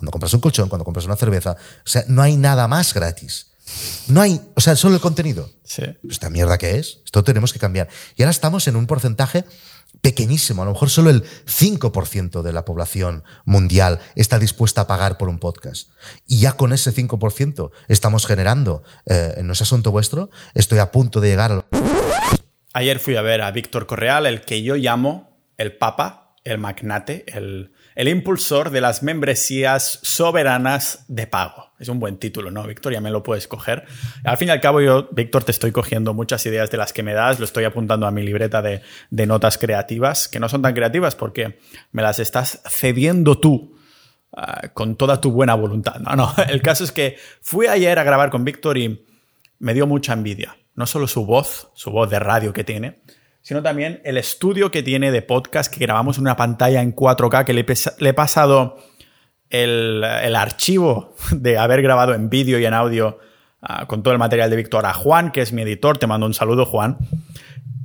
cuando compras un colchón, cuando compras una cerveza. O sea, no hay nada más gratis. No hay, o sea, solo el contenido. Sí. ¿Esta mierda qué es? Esto tenemos que cambiar. Y ahora estamos en un porcentaje pequeñísimo, a lo mejor solo el 5% de la población mundial está dispuesta a pagar por un podcast. Y ya con ese 5% estamos generando, eh, no es asunto vuestro, estoy a punto de llegar a... Ayer fui a ver a Víctor Correal, el que yo llamo el Papa, el magnate, el, el impulsor de las membresías soberanas de pago. Es un buen título, ¿no, Víctor? Ya me lo puedes coger. Al fin y al cabo, yo, Víctor, te estoy cogiendo muchas ideas de las que me das, lo estoy apuntando a mi libreta de, notas creativas, que no son tan creativas porque me las estás cediendo tú. Ah, con toda tu buena voluntad. No, no. El caso es que fui ayer a grabar con Víctor y me dio mucha envidia. No solo su voz, su voz de radio que tiene, sino también el estudio que tiene de podcast que grabamos en una pantalla en 4K que le, he pasado el, archivo de haber grabado en vídeo y en audio ah, con todo el material de Víctor a Juan, que es mi editor. Te mando un saludo, Juan.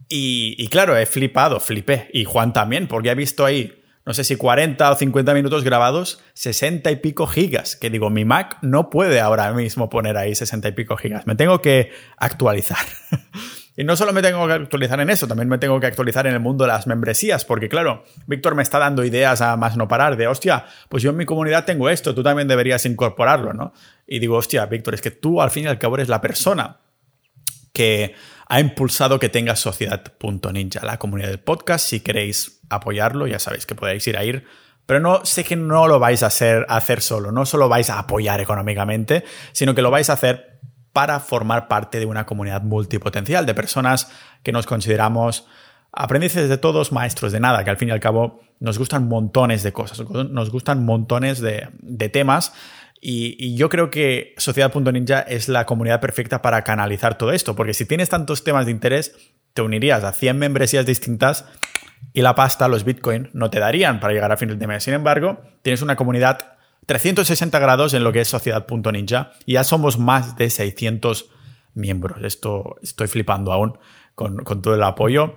Y, y, claro, he flipado, flipé. Y Juan también, porque he visto ahí, no sé si 40 o 50 minutos grabados, 60 y pico gigas. Que digo, mi Mac no puede ahora mismo poner ahí 60 y pico gigas. Me tengo que actualizar. Y no solo me tengo que actualizar en eso, también me tengo que actualizar en el mundo de las membresías, porque claro, Víctor me está dando ideas a más no parar de, hostia, pues yo en mi comunidad tengo esto, tú también deberías incorporarlo, ¿no? Y digo, hostia, Víctor, es que tú al fin y al cabo eres la persona que ha impulsado que tengas Sociedad.ninja, la comunidad del podcast. Si queréis apoyarlo, ya sabéis que podéis ir a ir. Pero no sé que no lo vais a hacer, a hacer solo, no solo vais a apoyar económicamente, sino que lo vais a hacer para formar parte de una comunidad multipotencial de personas que nos consideramos aprendices de todos, maestros de nada, que al fin y al cabo nos gustan montones de cosas, nos gustan montones de, temas. Y, yo creo que Sociedad.ninja es la comunidad perfecta para canalizar todo esto, porque si tienes tantos temas de interés, te unirías a 100 membresías distintas y la pasta, los bitcoin, no te darían para llegar a fin de mes. Sin embargo, tienes una comunidad 360 grados en lo que es Sociedad.ninja y ya somos más de 600 miembros. Esto estoy flipando aún con, todo el apoyo.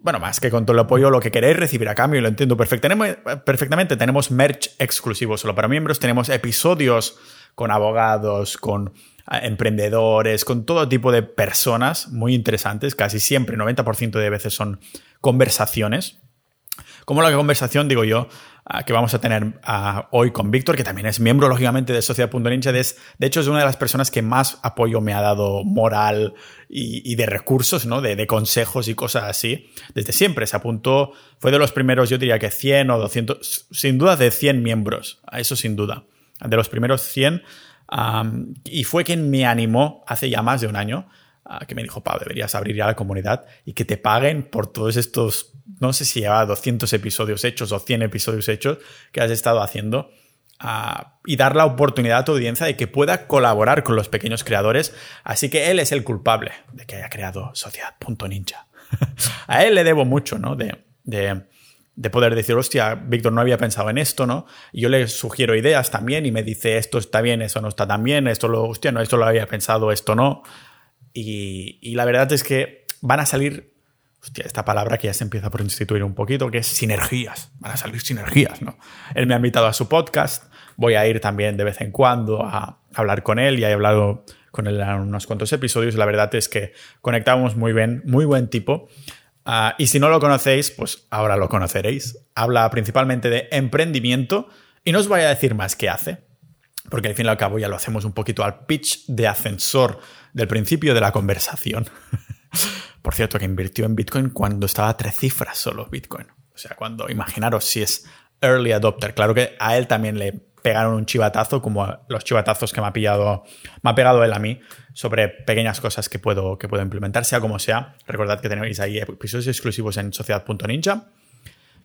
Bueno, más que con todo el apoyo, lo que queréis recibir a cambio, lo entiendo perfectamente. Tenemos merch exclusivo solo para miembros, tenemos episodios con abogados, con ah, emprendedores, con todo tipo de personas muy interesantes. Casi siempre, 90% de veces son conversaciones. Como la conversación, digo yo, que vamos a tener hoy con Víctor, que también es miembro, lógicamente, de Sociedad.ninja. De, de hecho, es una de las personas que más apoyo me ha dado moral y, de recursos, ¿no? De, consejos y cosas así. Desde siempre se apuntó, fue de los primeros, yo diría que 100 o 200, sin duda de 100 miembros, eso sin duda. De los primeros 100. y fue quien me animó hace ya más de un año que me dijo, Pau, deberías abrir ya la comunidad y que te paguen por todos estos, no sé si lleva 200 episodios hechos o 100 episodios hechos que has estado haciendo. y dar la oportunidad a tu audiencia de que pueda colaborar con los pequeños creadores. Así que él es el culpable de que haya creado Sociedad.ninja. a él le debo mucho, ¿no? De, de, de, poder decir, hostia, Víctor no había pensado en esto, ¿no? Y yo le sugiero ideas también y me dice, esto está bien, eso no está tan bien, esto lo, hostia, no, esto lo había pensado, esto no. Y, la verdad es que van a salir, hostia, esta palabra que ya se empieza por instituir un poquito, que es sinergias. Van a salir sinergias, ¿no? Él me ha invitado a su podcast, voy a ir también de vez en cuando a hablar con él y he hablado con él en unos cuantos episodios. La verdad es que conectamos muy bien, muy buen tipo. Ah, y si no lo conocéis, pues ahora lo conoceréis. Habla principalmente de emprendimiento y no os voy a decir más qué hace, porque al fin y al cabo ya lo hacemos un poquito al pitch de ascensor del principio de la conversación. Por cierto, que invirtió en Bitcoin cuando estaba a tres cifras solo Bitcoin. O sea, cuando imaginaros si es early adopter. Claro que a él también le pegaron un chivatazo, como los chivatazos que me ha pillado, me ha pegado él a mí, sobre pequeñas cosas que puedo, que puedo implementar, sea como sea. Recordad que tenéis ahí episodios exclusivos en sociedad.ninja.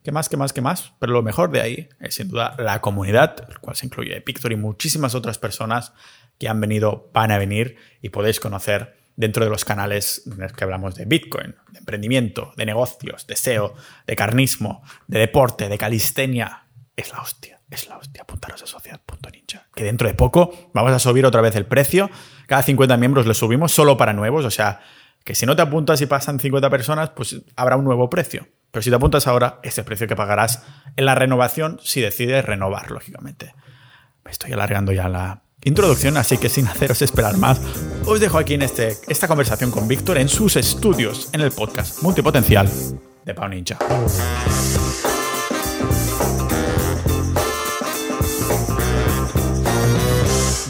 ¿Qué más, qué más, qué más? Pero lo mejor de ahí es sin duda la comunidad, el cual se incluye Pictor y muchísimas otras personas que han venido, van a venir y podéis conocer dentro de los canales en los que hablamos de Bitcoin, de emprendimiento, de negocios, de SEO, de carnismo, de deporte, de calistenia. Es la hostia, es la hostia. Apuntaros a sociedad.ninja. Que dentro de poco vamos a subir otra vez el precio. Cada 50 miembros lo subimos solo para nuevos. O sea, que si no te apuntas y pasan 50 personas, pues habrá un nuevo precio. Pero si te apuntas ahora, ese precio que pagarás en la renovación si decides renovar, lógicamente. Me estoy alargando ya la introducción, así que sin haceros esperar más, os dejo aquí en este, esta conversación con Víctor en sus estudios en el podcast multipotencial de Pau Ninja.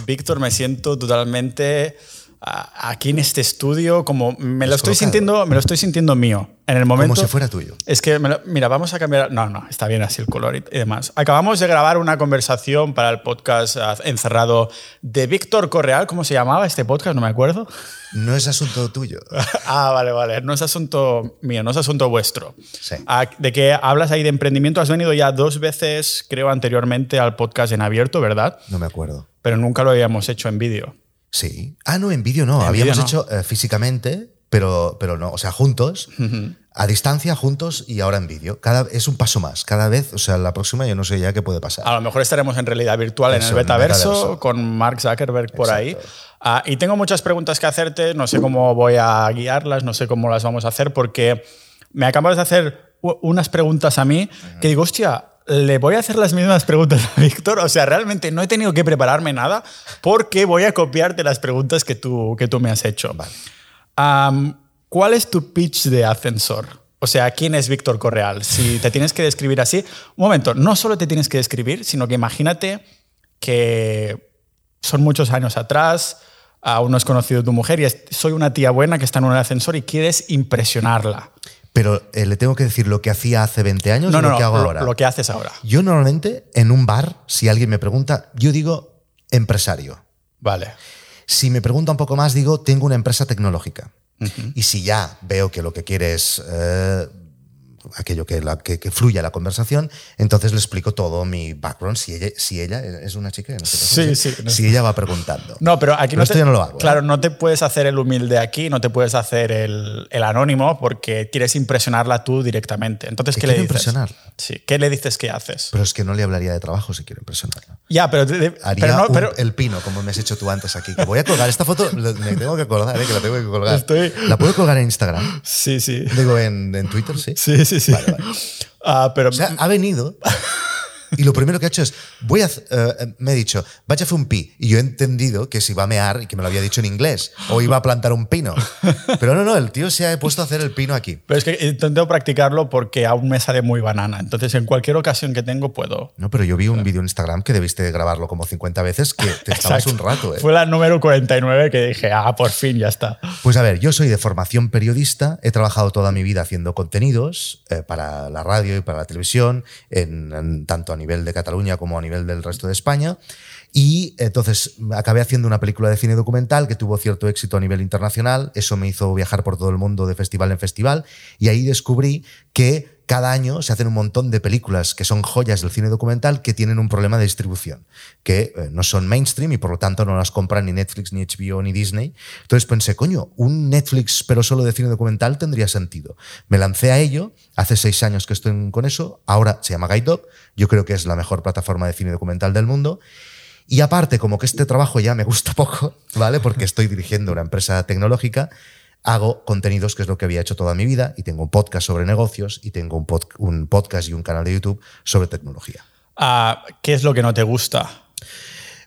Víctor, me siento totalmente aquí en este estudio, como me lo estoy sintiendo, me lo estoy sintiendo mío. En el momento. Como si fuera tuyo. Es que, mira, vamos a cambiar. No, no, está bien así el color y, demás. Acabamos de grabar una conversación para el podcast ah, encerrado de Víctor Correal. ¿Cómo se llamaba este podcast? No me acuerdo. No es asunto tuyo. ah, vale, vale. No es asunto mío, no es asunto vuestro. Sí. Ah, de qué hablas ahí de emprendimiento. Has venido ya dos veces, creo, anteriormente al podcast en abierto, ¿verdad? No me acuerdo. Pero nunca lo habíamos hecho en vídeo. Sí. Ah, no, en vídeo no. Habíamos hecho eh, físicamente, pero, pero no. O sea, juntos, a distancia, juntos y ahora en vídeo. Cada, es un paso más. Cada vez, o sea, la próxima yo no sé ya qué puede pasar. A lo mejor estaremos en realidad virtual en el betaverso, con Mark Zuckerberg por ahí. Ah, y tengo muchas preguntas que hacerte. No sé cómo voy a guiarlas, no sé cómo las vamos a hacer, porque me acabas de hacer unas preguntas a mí que digo, hostia, le voy a hacer las mismas preguntas a Víctor. O sea, realmente no he tenido que prepararme nada porque voy a copiarte las preguntas que tú, que tú me has hecho. ¿Cuál es tu pitch de ascensor? O sea, ¿quién es Víctor Correal? Si te tienes que describir así, un momento, no solo te tienes que describir, sino que imagínate que son muchos años atrás, aún no has conocido tu mujer y soy una tía buena que está en un ascensor y quieres impresionarla. Pero eh, le tengo que decir lo que hacía hace 20 años no, y lo que hago lo, ahora. Lo que haces ahora. Yo normalmente en un bar, si alguien me pregunta, yo digo empresario. Vale. Si me pregunta un poco más, digo tengo una empresa tecnológica. Y si ya veo que lo que quiere es eh, aquello que, la, que, fluya la conversación, entonces le explico todo mi background, si ella, si ella es una chica, no sé sí, si ella va preguntando. No, pero aquí no, esto yo no lo hago. Claro, no te puedes hacer el humilde aquí, no te puedes hacer el, el anónimo porque quieres impresionarla tú directamente. Entonces, ¿qué le dices? impresionarla? Sí, ¿qué le dices que haces? Pero es que no le hablaría de trabajo si quiero impresionarla. Ya, pero... Haría pero no, el pino, como me has hecho tú antes aquí. Que voy a colgar esta foto, me tengo que colgar, ¿eh? que la tengo que colgar. Estoy... ¿La puedo colgar en Instagram? Sí, sí. Digo, en, en Twitter, sí. Sí, sí, sí. Vale, vale. Ah, pero... O sea, ha venido y lo primero que ha hecho es, voy a, uh, me ha dicho, vaya a hacer un pi. Y yo he entendido que si va a mear y que me lo había dicho en inglés, o iba a plantar un pino. Pero no, no, el tío se ha puesto a hacer el pino aquí. Pero es que intento practicarlo porque aún me sale muy banana. Entonces, en cualquier ocasión que tengo, puedo. No, pero yo vi un vídeo en Instagram que debiste grabarlo como 50 veces, que te estabas un rato. ¿eh? Fue la número 49 que dije, ah, por fin, ya está. Pues a ver, yo soy de formación periodista, he trabajado toda mi vida haciendo contenidos eh, para la radio y para la televisión, en, en, tanto a nivel de Cataluña como a nivel del resto de España. Y entonces acabé haciendo una película de cine documental que tuvo cierto éxito a nivel internacional. Eso me hizo viajar por todo el mundo de festival en festival. Y ahí descubrí que cada año se hacen un montón de películas que son joyas del cine documental que tienen un problema de distribución, que eh, no son mainstream y por lo tanto no las compran ni Netflix, ni HBO, ni Disney. Entonces pensé, coño, un Netflix pero solo de cine documental tendría sentido. Me lancé a ello, hace seis años que estoy con eso, ahora se llama Guide Dog, yo creo que es la mejor plataforma de cine documental del mundo. Y aparte, como que este trabajo ya me gusta poco, ¿vale? Porque estoy dirigiendo una empresa tecnológica, hago contenidos, que es lo que había hecho toda mi vida, y tengo un podcast sobre negocios, y tengo un, pod un podcast y un canal de YouTube sobre tecnología. Uh, ¿Qué es lo que no te gusta?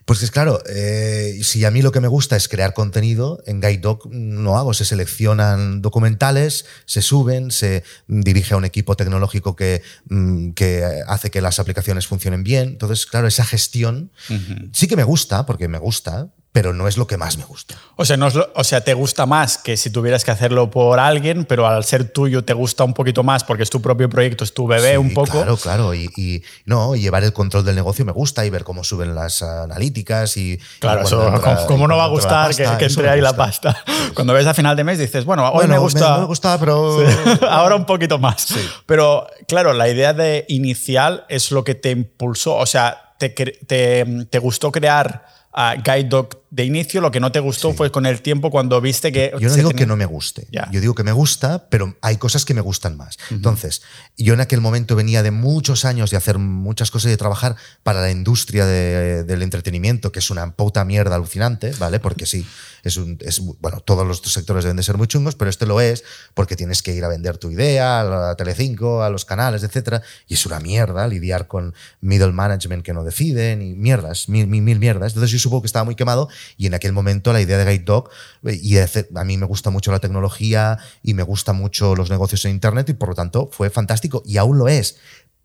Pues es claro, eh, si a mí lo que me gusta es crear contenido, en Guide Dog no hago, se seleccionan documentales, se suben, se dirige a un equipo tecnológico que, mm, que hace que las aplicaciones funcionen bien. Entonces, claro, esa gestión uh -huh. sí que me gusta, porque me gusta, pero no es lo que más me gusta. O sea, no lo, o sea, te gusta más que si tuvieras que hacerlo por alguien, pero al ser tuyo te gusta un poquito más porque es tu propio proyecto, es tu bebé sí, un poco. Claro, claro. Y, y, no, llevar el control del negocio me gusta y ver cómo suben las analíticas y. Claro, y eso, entra, ¿cómo no va a gustar pasta, que, que entre ahí la pasta? Cuando ves a final de mes dices, bueno, hoy bueno, me gusta. Me, me gusta, pero. Sí. Ahora un poquito más. Pero claro, la idea de inicial es lo que te impulsó. O sea, te, te, te gustó crear Guide Dog de inicio, lo que no te gustó fue con el tiempo cuando viste que... Yo no digo que no me guste, yo digo que me gusta, pero hay cosas que me gustan más. Entonces, yo en aquel momento venía de muchos años de hacer muchas cosas y de trabajar para la industria del entretenimiento, que es una puta mierda alucinante, ¿vale? Porque sí, es un, es, bueno, todos los sectores deben de ser muy chungos, pero este lo es porque tienes que ir a vender tu idea a la Telecinco, a los canales, etcétera, y es una mierda lidiar con middle management que no deciden y mierdas, mil, mil, mil mierdas. Entonces yo supongo que estaba muy quemado y en aquel momento la idea de Guide Dog, y a mí me gusta mucho la tecnología y me gusta mucho los negocios en Internet y por lo tanto fue fantástico y aún lo es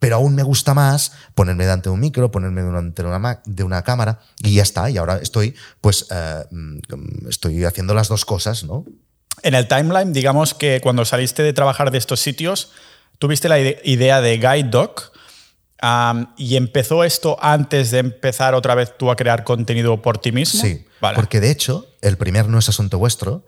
pero aún me gusta más ponerme delante de un micro, ponerme delante de una, de una cámara y ya está. Y ahora estoy, pues, eh, mm, estoy haciendo las dos cosas, ¿no? En el timeline, digamos que cuando saliste de trabajar de estos sitios, tuviste la idea de Guide Y empezó esto antes de empezar otra vez tú a crear contenido por ti mismo. Sí, porque de hecho, el primer No es Asunto Vuestro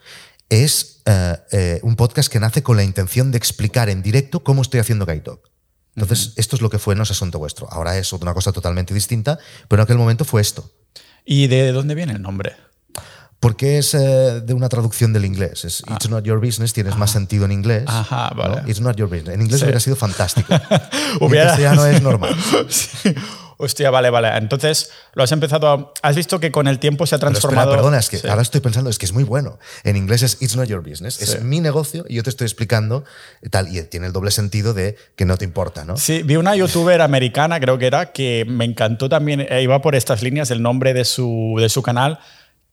es eh, eh, un podcast que nace con la intención de explicar en directo cómo estoy haciendo Doc. Entonces, esto es lo que fue No es asunto vuestro. Ahora es otra cosa totalmente distinta, pero en aquel momento fue esto. ¿Y de dónde viene el nombre? Porque es eh, de una traducción del inglés. Es ah. It's not your business, tienes más sentido en inglés. Ajá, vale. It's not your business. En inglés hubiera sido fantástico. hubiera... En no es normal. sí. Hostia, vale, vale. Entonces, lo has empezado a... Has visto que con el tiempo se ha transformado... perdona, es que ahora estoy pensando, es que es muy bueno. En inglés es It's not your business. Es mi negocio y yo te estoy explicando tal. Y tiene el doble sentido de que no te importa, ¿no? Sí, vi una youtuber americana, creo que era, que me encantó también, eh, iba por estas líneas, el nombre de su, de su canal,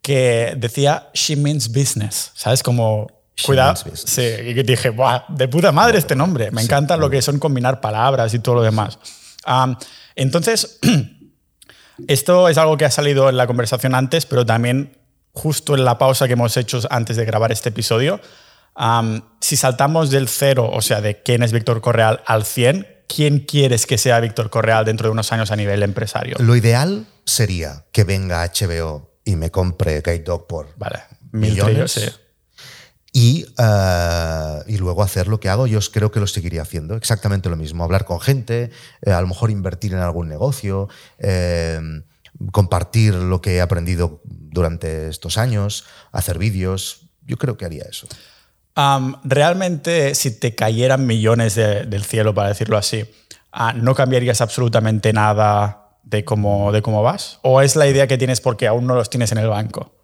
que decía She means business. ¿Sabes? Como Cuidado. Sí, y dije, ¡buah! De puta madre este nombre. Me encanta lo que son combinar palabras y todo lo demás. Entonces, esto es algo que ha salido en la conversación antes, pero también justo en la pausa que hemos hecho antes de grabar este episodio. si saltamos del cero, o sea, de quién es Víctor Correal al 100, ¿quién quieres que sea Víctor Correal dentro de unos años a nivel empresario? Lo ideal sería que venga HBO y me compre Guide Dog por vale. millones. Y, eh, y, luego hacer lo que hago, yo creo que lo seguiría haciendo. Exactamente lo mismo. Hablar con gente, eh, a lo mejor invertir en algún negocio, eh, compartir lo que he aprendido durante estos años, hacer vídeos. Yo creo que haría eso. realmente, si te cayeran millones del cielo, para decirlo así, ah, ¿no cambiarías absolutamente nada de cómo, de cómo vas? ¿O es la idea que tienes porque aún no los tienes en el banco?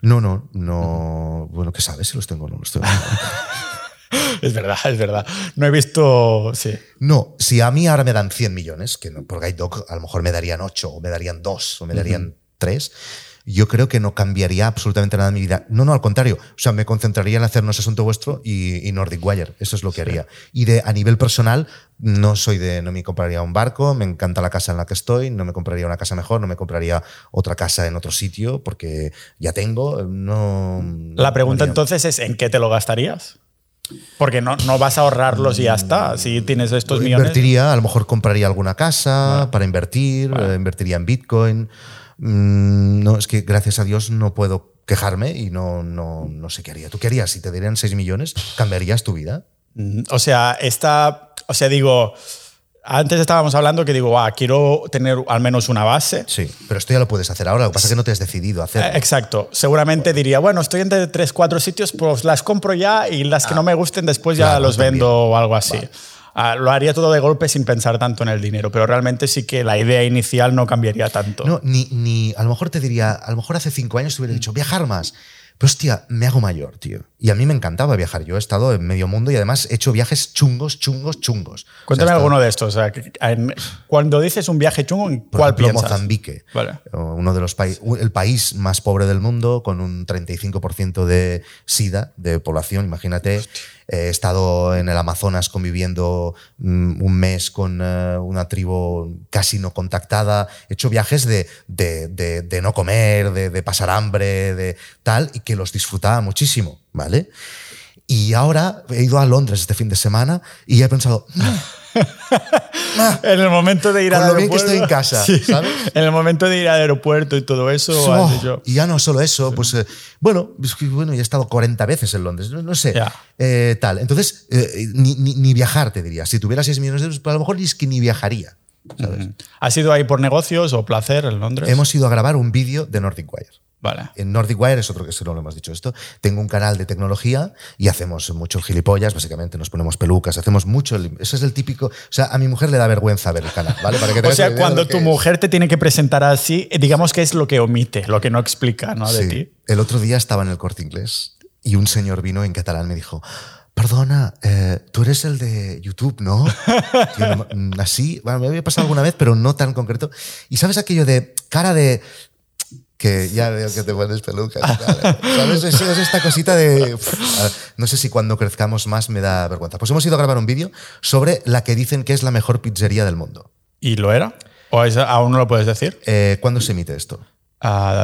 No, no, no. Bueno, ¿qué sabes si los tengo o no los tengo? es verdad, es verdad. No he visto. Sí. No, si a mí ahora me dan 100 millones, que por Guide Dog a lo mejor me darían 8, o me darían 2, o me darían 3 yo creo que no cambiaría absolutamente nada en mi vida. No, no, al contrario. O sea, me concentraría en hacernos asunto vuestro y, Nordic Wire. Eso es lo que haría. Y de, a nivel personal, no soy de, no me compraría un barco, me encanta la casa en la que estoy, no me compraría una casa mejor, no me compraría otra casa en otro sitio porque ya tengo, no... La pregunta entonces es, ¿en qué te lo gastarías? Porque no, no vas a ahorrarlos y ya está. Si tienes estos millones. Invertiría, a lo mejor compraría alguna casa para invertir, eh, invertiría en Bitcoin. Mm, no, es que gracias a Dios no puedo quejarme y no, no, no sé qué haría. ¿Tú qué harías? Si te dieran 6 millones, ¿cambiarías tu vida? Mm, o sea, esta, o sea, digo, antes estábamos hablando que digo, ah, quiero tener al menos una base. Sí, pero esto ya lo puedes hacer ahora, lo que pasa es que no te has decidido a hacerlo. Eh, exacto. Seguramente diría, bueno, estoy entre 3, 4 sitios, pues las compro ya y las que ah, no me gusten después ya los vendo o algo así. Ah, lo haría todo de golpe sin pensar tanto en el dinero, pero realmente sí que la idea inicial no cambiaría tanto. No, ni, ni a lo mejor te diría, a lo mejor hace cinco años te hubiera dicho, viajar más. Pero hostia, me hago mayor, tío. Y a mí me encantaba viajar. Yo he estado en medio mundo y además he hecho viajes chungos, chungos, chungos. Cuéntame alguno de estos. cuando dices un viaje chungo, ¿en cuál ejemplo, piensas? Mozambique. Uno de los países, el país más pobre del mundo, con un 35% de SIDA, de población, imagínate. He estado en el Amazonas conviviendo mm, un mes con eh, una tribu casi no contactada. He hecho viajes de, de, no comer, de, pasar hambre, de tal, y que los disfrutaba muchísimo, ¿vale? Y ahora he ido a Londres este fin de semana y he pensado, en el momento de ir al aeropuerto. que estoy en casa, ¿sabes? En el momento de ir al aeropuerto y todo eso. y ya no solo eso, pues eh, bueno, bueno, ya he estado 40 veces en Londres, no, sé, eh, tal. Entonces, eh, ni, viajar, te diría. Si tuviera 6 millones de euros, pues a lo mejor es que ni viajaría. ¿Sabes? ¿Has ido ahí por negocios o placer en Londres? Hemos ido a grabar un vídeo de Nordic Wire. Vale. En Nordic Wire es otro que no lo hemos dicho esto. Tengo un canal de tecnología y hacemos muchos gilipollas, básicamente nos ponemos pelucas, hacemos mucho. Eso es el típico. O sea, a mi mujer le da vergüenza ver el canal, ¿vale? Para que o sea, cuando tu mujer te tiene que presentar así, digamos que es lo que omite, lo que no explica, ¿no? De ti. El otro día estaba en el corte inglés y un señor vino en catalán me dijo. Perdona, eh, tú eres el de YouTube, ¿no? Mm, así, bueno, me había pasado alguna vez, pero no tan concreto. Y sabes aquello de cara de que ya veo que te pones pelucas. ¿Sabes? Es, esta cosita de... no sé si cuando crezcamos más me da vergüenza. Pues hemos ido a grabar un vídeo sobre la que dicen que es la mejor pizzería del mundo. ¿Y lo era? ¿O aún no lo puedes decir? Eh, ¿Cuándo se emite esto?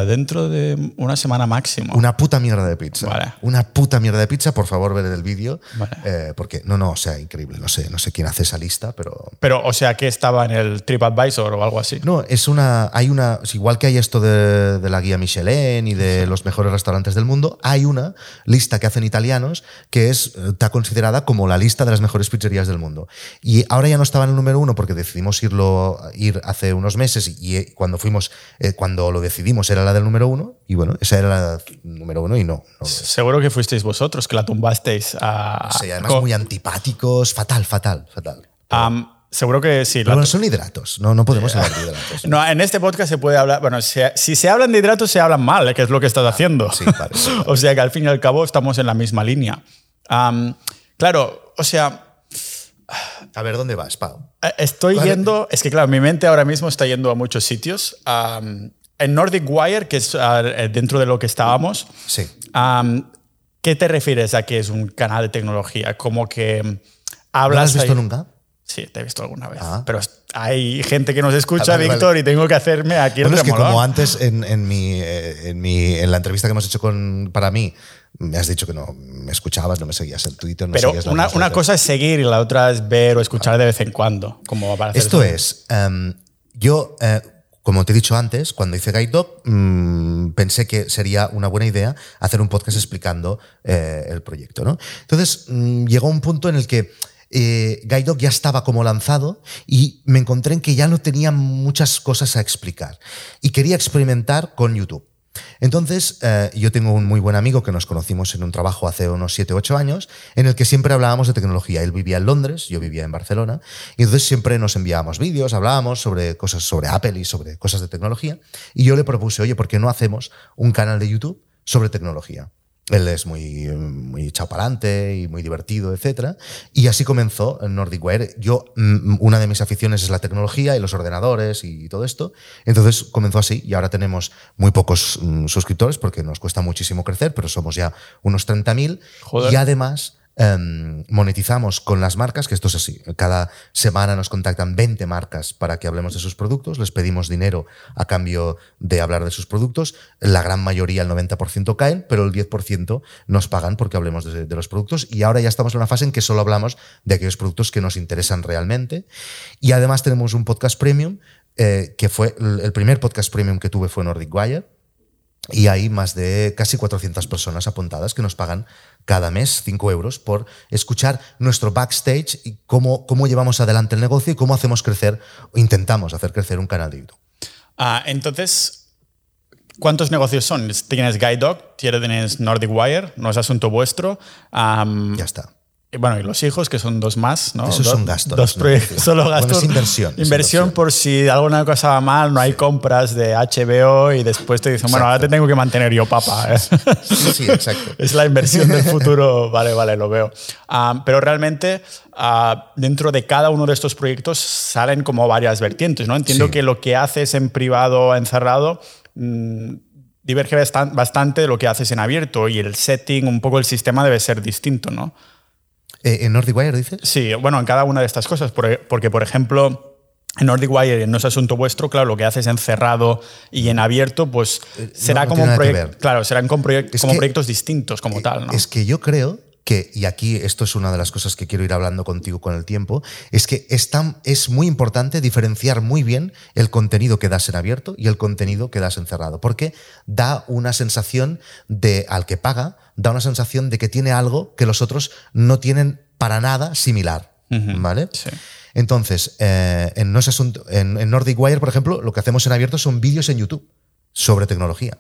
Dentro de una semana máximo. Una puta mierda de pizza. Una puta mierda de pizza, por favor, ver el vídeo. Eh, porque, no, no, o sea, increíble. No sé, no sé quién hace esa lista, pero. Pero, o sea, que estaba en el TripAdvisor o algo así. No, es una. Hay una. Igual que hay esto de, de la guía Michelin y de los mejores restaurantes del mundo, hay una lista que hacen italianos que es, eh, está considerada como la lista de las mejores pizzerías del mundo. Y ahora ya no estaba en el número uno porque decidimos irlo, ir hace unos meses y, y cuando fuimos, eh, cuando lo decidimos, era la del número uno y bueno, esa era la número uno y no. Seguro que fuisteis vosotros que la tumbasteis a... Sí, además muy antipáticos, fatal, fatal, fatal. seguro que sí. Pero bueno, son hidratos, no, no podemos hablar de hidratos. no, en este podcast se puede hablar, bueno, si, se hablan de hidratos se hablan mal, que es lo que estás haciendo. Sí, parece, o sea que al fin y al cabo estamos en la misma línea. claro, o sea... A ver, ¿dónde vas, Pau? Eh, estoy yendo, es que claro, mi mente ahora mismo está yendo a muchos sitios en Nordic Wire, que es ah, eh, dentro de lo que estábamos, sí. ¿qué te refieres a que es un canal de tecnología? Como que hablas... ¿Lo has visto nunca? Sí, te he visto alguna vez. Ah. Pero hay gente que nos escucha, Víctor, y tengo que hacerme aquí bueno, es que como antes en, en, mi, eh, en, mi, en la entrevista que hemos hecho con, para mí, me has dicho que no me escuchabas, no me seguías en Twitter. No Pero una, una cosa es seguir y la otra es ver o escuchar de vez en cuando. Como para Esto es, em, yo... Eh, como te he dicho antes, cuando hice Guide mm, pensé que sería una buena idea hacer un podcast explicando eh, el proyecto. ¿no? Entonces, mm, llegó un punto en el que eh, Guide ya estaba como lanzado y me encontré en que ya no tenía muchas cosas a explicar. Y quería experimentar con YouTube. Entonces, eh, yo tengo un muy buen amigo que nos conocimos en un trabajo hace unos 7 o 8 años, en el que siempre hablábamos de tecnología. Él vivía en Londres, yo vivía en Barcelona, y entonces siempre nos enviábamos vídeos, hablábamos sobre cosas sobre Apple y sobre cosas de tecnología. Y yo le propuse, oye, ¿por qué no hacemos un canal de YouTube sobre tecnología? Él es muy, muy chapalante y muy divertido, etc. Y así comenzó Nordic Wire. Yo, mm, una de mis aficiones es la tecnología y los ordenadores y todo esto. Entonces comenzó así y ahora tenemos muy pocos mm, suscriptores porque nos cuesta muchísimo crecer, pero somos ya unos 30.000. Y además Em, monetizamos con las marcas, que esto es así. Cada semana nos contactan 20 marcas para que hablemos de sus productos, les pedimos dinero a cambio de hablar de sus productos. La gran mayoría, el 90% caen, pero el 10% nos pagan porque hablemos de, los productos. Y ahora ya estamos en una fase en que solo hablamos de aquellos productos que nos interesan realmente. Y además tenemos un podcast premium, eh, que fue el primer podcast premium que tuve fue Nordic Wire. Y hay más de casi 400 personas apuntadas que nos pagan cada mes 5 euros por escuchar nuestro backstage y cómo, cómo llevamos adelante el negocio y cómo hacemos crecer, o intentamos hacer crecer un canal de YouTube. Ah, entonces, ¿cuántos negocios son? Tienes Guide Dog, tienes Nordic Wire, no es asunto vuestro. ya está. Bueno, y los hijos, que son dos más, ¿no? Esos son gastos. Dos proyectos, solo gastos. es inversión. Inversión por si alguna cosa va mal, no hay compras de HBO y después te dicen, bueno, ahora te tengo que mantener yo, papá. ¿eh? Sí, sí, exacto. es la inversión del futuro. Vale, vale, lo veo. Ah, pero realmente, ah, dentro de cada uno de estos proyectos salen como varias vertientes, ¿no? Entiendo que lo que haces en privado, encerrado, mm, diverge bastante de lo que haces en abierto y el setting, un poco el sistema debe ser distinto, ¿no? Eh, ¿En Nordic Wire dices? Sí, bueno, en cada una de estas cosas, porque, por ejemplo, en Nordic Wire no es asunto vuestro, claro, lo que haces encerrado y en abierto, pues eh, será como un proyecto. Claro, serán como, proyectos distintos como tal. ¿no? Es que yo creo que, y aquí esto es una de las cosas que quiero ir hablando contigo con el tiempo, es que es, es muy importante diferenciar muy bien el contenido que das en abierto y el contenido que das encerrado, porque da una sensación de, al que paga, da una sensación de que tiene algo que los otros no tienen para nada similar. ¿vale? Entonces, eh, en, no asunto, en, en Nordic Wire, por ejemplo, lo que hacemos en abierto son vídeos en YouTube sobre tecnología.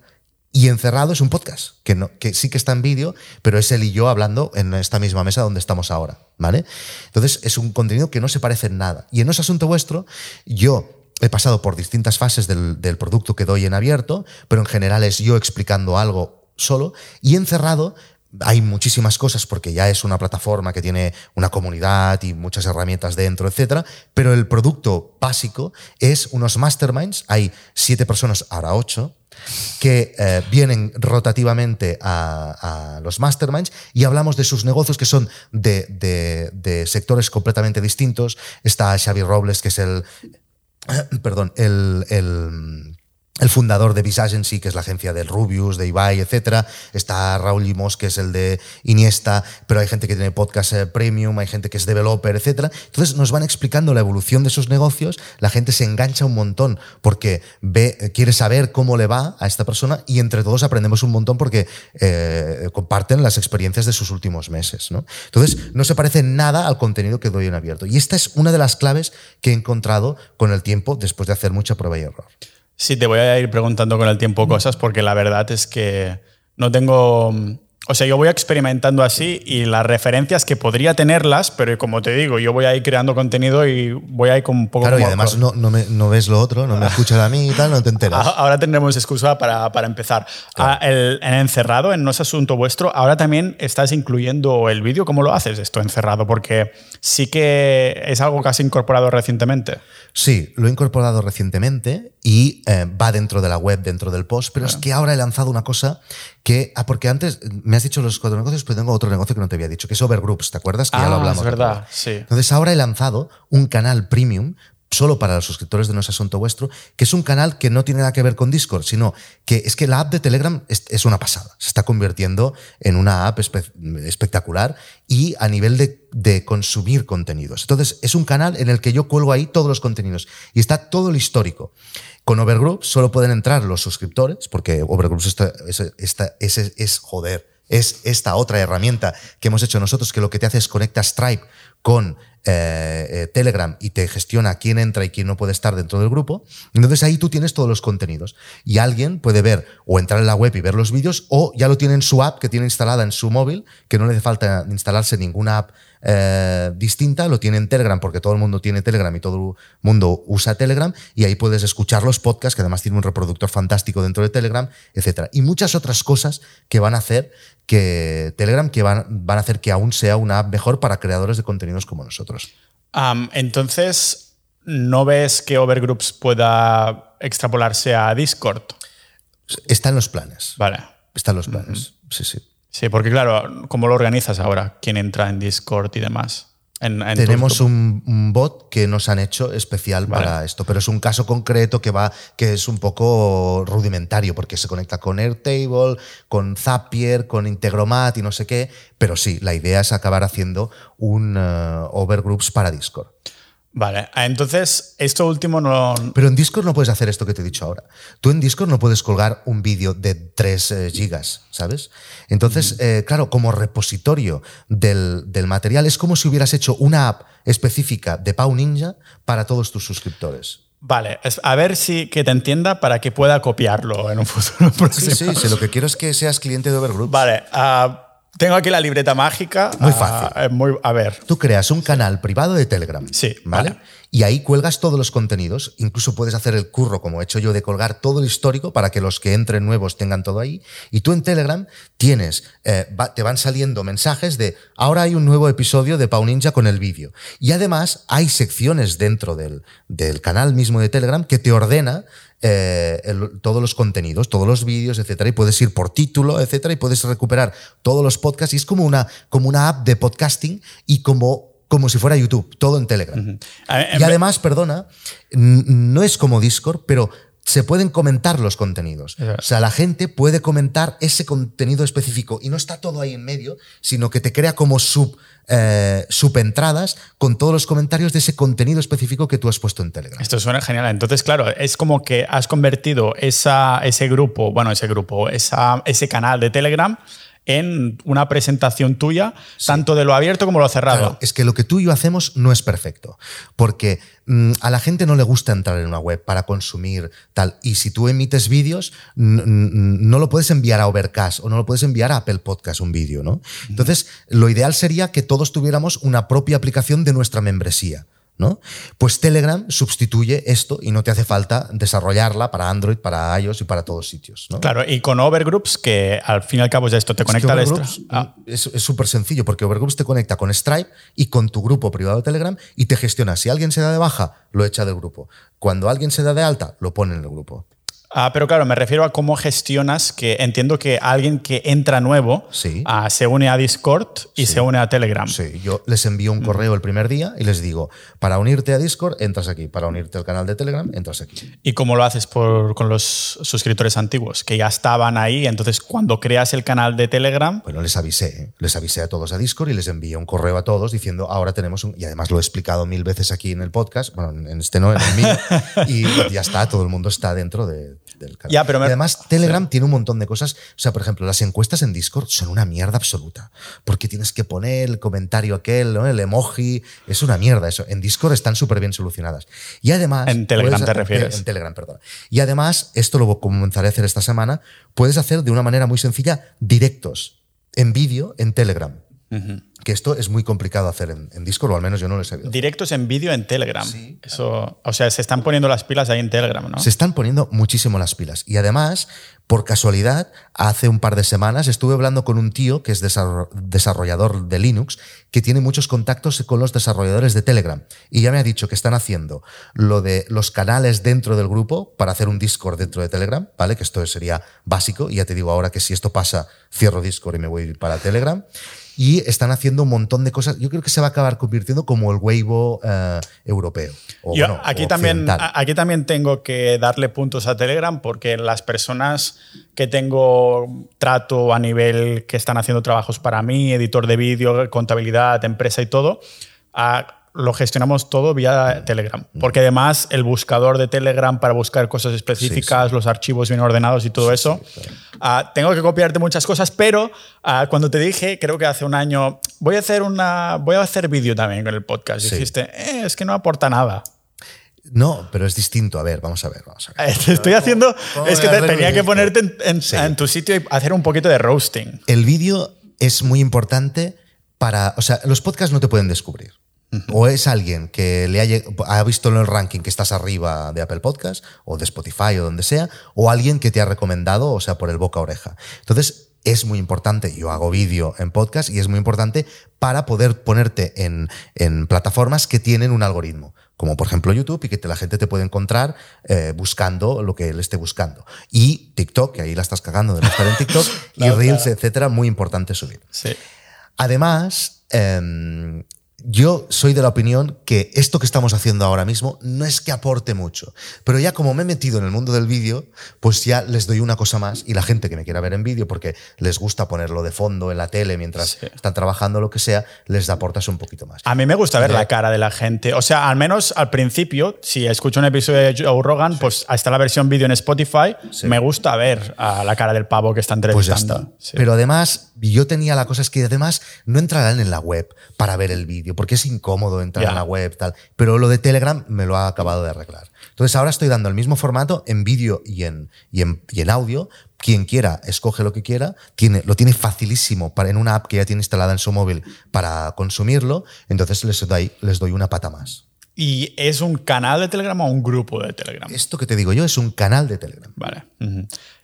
Y encerrado es un podcast, que, no, que sí que está en vídeo, pero es él y yo hablando en esta misma mesa donde estamos ahora, ¿vale? Entonces es un contenido que no se parece en nada. Y en ese asunto vuestro, yo he pasado por distintas fases del, del producto que doy en abierto, pero en general es yo explicando algo solo, y encerrado hay muchísimas cosas porque ya es una plataforma que tiene una comunidad y muchas herramientas dentro, etcétera, pero el producto básico es unos masterminds. Hay siete personas, ahora ocho, que eh, vienen rotativamente a, los masterminds y hablamos de sus negocios que son de, sectores completamente distintos. Está Xavi Robles, que es el, perdón, el el fundador de Visagency, que es la agencia del Rubius, de Ibai, etc. Está Raúl Limos, que es el de Iniesta, pero hay gente que tiene podcast eh, premium, hay gente que es developer, etc. Entonces nos van explicando la evolución de sus negocios, la gente se engancha un montón porque ve, eh, quiere saber cómo le va a esta persona y entre todos aprendemos un montón porque eh, comparten las experiencias de sus últimos meses. ¿no? Entonces no se parece nada al contenido que doy en abierto. Y esta es una de las claves que he encontrado con el tiempo después de hacer mucha prueba y error. Sí, te voy a ir preguntando con el tiempo cosas porque la verdad es que no tengo o sea, yo voy experimentando así y las referencias que podría tenerlas, pero como te digo, yo voy a ir creando contenido y voy a ir con un poco... Claro, y además no, no, ves lo otro, no me escuchas a mí y tal, no te enteras. Ahora tendremos excusa para, para empezar. Ah, el, en encerrado, en No es asunto vuestro, ahora también estás incluyendo el vídeo. ¿Cómo lo haces esto encerrado? Porque sí que es algo que has incorporado recientemente. Sí, lo he incorporado recientemente y eh, va dentro de la web, dentro del post, pero es que ahora he lanzado una cosa que... Ah, porque antes me has dicho los cuatro negocios, pero tengo otro negocio que no te había dicho, que es Overgroups, ¿te acuerdas? Que ya lo ah, hablamos. Es verdad, sí. Entonces ahora he lanzado un canal premium solo para los suscriptores de No es Asunto Vuestro, que es un canal que no tiene nada que ver con Discord, sino que es que la app de Telegram es, una pasada. Se está convirtiendo en una app espectacular y a nivel de, de, consumir contenidos. Entonces, es un canal en el que yo cuelgo ahí todos los contenidos y está todo el histórico. Con Overgroups solo pueden entrar los suscriptores, porque Overgroups está, es, es, joder, es esta otra herramienta que hemos hecho nosotros que lo que te hace es conecta Stripe con eh, eh, Telegram y te gestiona quién entra y quién no puede estar dentro del grupo. Entonces ahí tú tienes todos los contenidos y alguien puede ver o entrar en la web y ver los vídeos o ya lo tiene en su app que tiene instalada en su móvil, que no le hace falta instalarse ninguna app eh, distinta, lo tiene en Telegram porque todo el mundo tiene Telegram y todo el mundo usa Telegram y ahí puedes escuchar los podcasts, que además tiene un reproductor fantástico dentro de Telegram, etc. Y muchas otras cosas que van a hacer que Telegram, que van, van a hacer que aún sea una app mejor para creadores de contenidos como nosotros. entonces, ¿no ves que Overgroups pueda extrapolarse a Discord? Está en los planes. Vale. Está en los planes. Sí, sí. Sí, porque claro, ¿cómo lo organizas ahora? ¿Quién entra en Discord y demás? Tenemos un, bot que nos han hecho especial para esto, pero es un caso concreto que va, que es un poco rudimentario, porque se conecta con Airtable, con Zapier, con Integromat y no sé qué. Pero sí, la idea es acabar haciendo un uh, overgroups para Discord. Vale, ah, entonces esto último no... Pero en Discord no puedes hacer esto que te he dicho ahora. Tú en Discord no puedes colgar un vídeo de 3 eh, gigas, ¿sabes? Entonces, eh, claro, como repositorio del, material es como si hubieras hecho una app específica de Pau Ninja para todos tus suscriptores. Vale, a ver si que te entienda para que pueda copiarlo en un futuro próximo. Sí, sí, lo que quiero es que seas cliente de Overgroup. Vale, uh, tengo aquí la libreta mágica. Muy fácil. Ah, muy, a ver. Tú creas un canal privado de Telegram. Sí. ¿vale? Y ahí cuelgas todos los contenidos. Incluso puedes hacer el curro, como he hecho yo, de colgar todo el histórico para que los que entren nuevos tengan todo ahí. Y tú en Telegram tienes, eh, te van saliendo mensajes de ahora hay un nuevo episodio de Pau Ninja con el vídeo. Y además hay secciones dentro del, del canal mismo de Telegram que te ordena eh, todos los contenidos, todos los vídeos, etcétera, y puedes ir por título, etcétera, y puedes recuperar todos los podcasts. Y es como una, como una app de podcasting y como como si fuera YouTube, todo en Telegram. y además, perdona, no es como Discord, pero se pueden comentar los contenidos. O sea, la gente puede comentar ese contenido específico y no está todo ahí en medio, sino que te crea como sub eh, subentradas con todos los comentarios de ese contenido específico que tú has puesto en Telegram. Esto suena genial. Entonces, claro, es como que has convertido esa, ese grupo, bueno, ese grupo, esa, ese canal de Telegram en una presentación tuya, tanto de lo abierto como lo cerrado. Claro, es que lo que tú y yo hacemos no es perfecto, porque mm, a la gente no le gusta entrar en una web para consumir tal, y si tú emites vídeos, no lo puedes enviar a Overcast o no lo puedes enviar a Apple Podcast un vídeo, ¿no? Entonces, lo ideal sería que todos tuviéramos una propia aplicación de nuestra membresía. ¿No? Pues Telegram sustituye esto y no te hace falta desarrollarla para Android, para iOS y para todos sitios. Claro, y con Overgroups, que al fin y al cabo es esto, te conecta a ah. Es súper sencillo, porque Overgroups te conecta con Stripe y con tu grupo privado de Telegram y te gestiona. Si alguien se da de baja, lo echa del grupo. Cuando alguien se da de alta, lo pone en el grupo. Ah, pero claro, me refiero a cómo gestionas que entiendo que alguien que entra nuevo ah, se une a Discord y se une a Telegram. Sí, yo les envío un correo el primer día y les digo, para unirte a Discord, entras aquí, para unirte al canal de Telegram, entras aquí. ¿Y cómo lo haces con los suscriptores antiguos, que ya estaban ahí? Entonces, cuando creas el canal de Telegram... Bueno, les avisé, ¿eh? les avisé a todos a Discord y les envío un correo a todos diciendo, ahora tenemos un... Y además lo he explicado mil veces aquí en el podcast, bueno, en este no, en el mío, y ya está, todo el mundo está dentro de ya, pero además, Telegram tiene un montón de cosas. O sea, por ejemplo, las encuestas en Discord son una mierda absoluta. Porque tienes que poner el comentario aquel, ¿no? el emoji. Es una mierda eso. En Discord están súper bien solucionadas. Y además. En Telegram te refieres. En Telegram, perdón. Y además, esto lo comenzaré a hacer esta semana. Puedes hacer de una manera muy sencilla directos en vídeo en Telegram. Que esto es muy complicado hacer en, Discord, o al menos yo no lo he sabido. Directos en vídeo en Telegram. Eso, o sea, se están poniendo las pilas ahí en Telegram, ¿no? Se están poniendo muchísimo las pilas. Y además, por casualidad, hace un par de semanas estuve hablando con un tío que es desarrollador de Linux, que tiene muchos contactos con los desarrolladores de Telegram. Y ya me ha dicho que están haciendo lo de los canales dentro del grupo para hacer un Discord dentro de Telegram, ¿vale? Que esto sería básico. Y ya te digo ahora que si esto pasa, cierro Discord y me voy para Telegram y están haciendo un montón de cosas. Yo creo que se va a acabar convirtiendo como el Weibo eh, europeo. aquí, también, aquí también tengo que darle puntos a Telegram porque las personas que tengo trato a nivel que están haciendo trabajos para mí, editor de vídeo, contabilidad, empresa y todo, a, lo gestionamos todo vía Telegram. Mm. Porque además el buscador de Telegram para buscar cosas específicas, los archivos bien ordenados y todo eso. Ah, tengo que copiarte muchas cosas, pero ah, cuando te dije, creo que hace un año, voy a hacer una, voy a hacer vídeo también con el podcast. Dijiste, eh, es que no aporta nada. No, pero es distinto. A ver, vamos a ver, vamos a ver. estoy haciendo. Es que tenía que ponerte en, en, tu sitio y hacer un poquito de roasting. El vídeo es muy importante para. O sea, los podcasts no te pueden descubrir. O es alguien que le ha, visto en el ranking que estás arriba de Apple Podcast o de Spotify o donde sea, o alguien que te ha recomendado, o sea, por el boca a oreja. Entonces, es muy importante, yo hago vídeo en podcast y es muy importante para poder ponerte en, plataformas que tienen un algoritmo, como por ejemplo YouTube, y que la gente te puede encontrar eh, buscando lo que él esté buscando. Y TikTok, que ahí la estás cagando de no estar en TikTok, y Reels, etcétera, muy importante subir. Sí. Además, em, yo soy de la opinión que esto que estamos haciendo ahora mismo no es que aporte mucho, pero ya como me he metido en el mundo del vídeo, pues ya les doy una cosa más y la gente que me quiera ver en vídeo porque les gusta ponerlo de fondo en la tele mientras están trabajando lo que sea, les aportas un poquito más. A mí me gusta ver la cara de la gente, o sea, al menos al principio, si escucho un episodio de Joe Rogan, pues hasta la versión vídeo en Spotify, me gusta ver a la cara del pavo que está entrevistando. Pues Pero además, yo tenía la cosa es que además no entrarán en la web para ver el vídeo porque es incómodo entrar en la web, tal. Pero lo de Telegram me lo ha acabado de arreglar. Entonces ahora estoy dando el mismo formato en vídeo y en, y en, audio. Quien quiera, escoge lo que quiera, tiene, lo tiene facilísimo para, en una app que ya tiene instalada en su móvil para consumirlo, entonces les doy, les doy una pata más. ¿Y es un canal de Telegram o un grupo de Telegram? Esto que te digo yo es un canal de Telegram. Vale.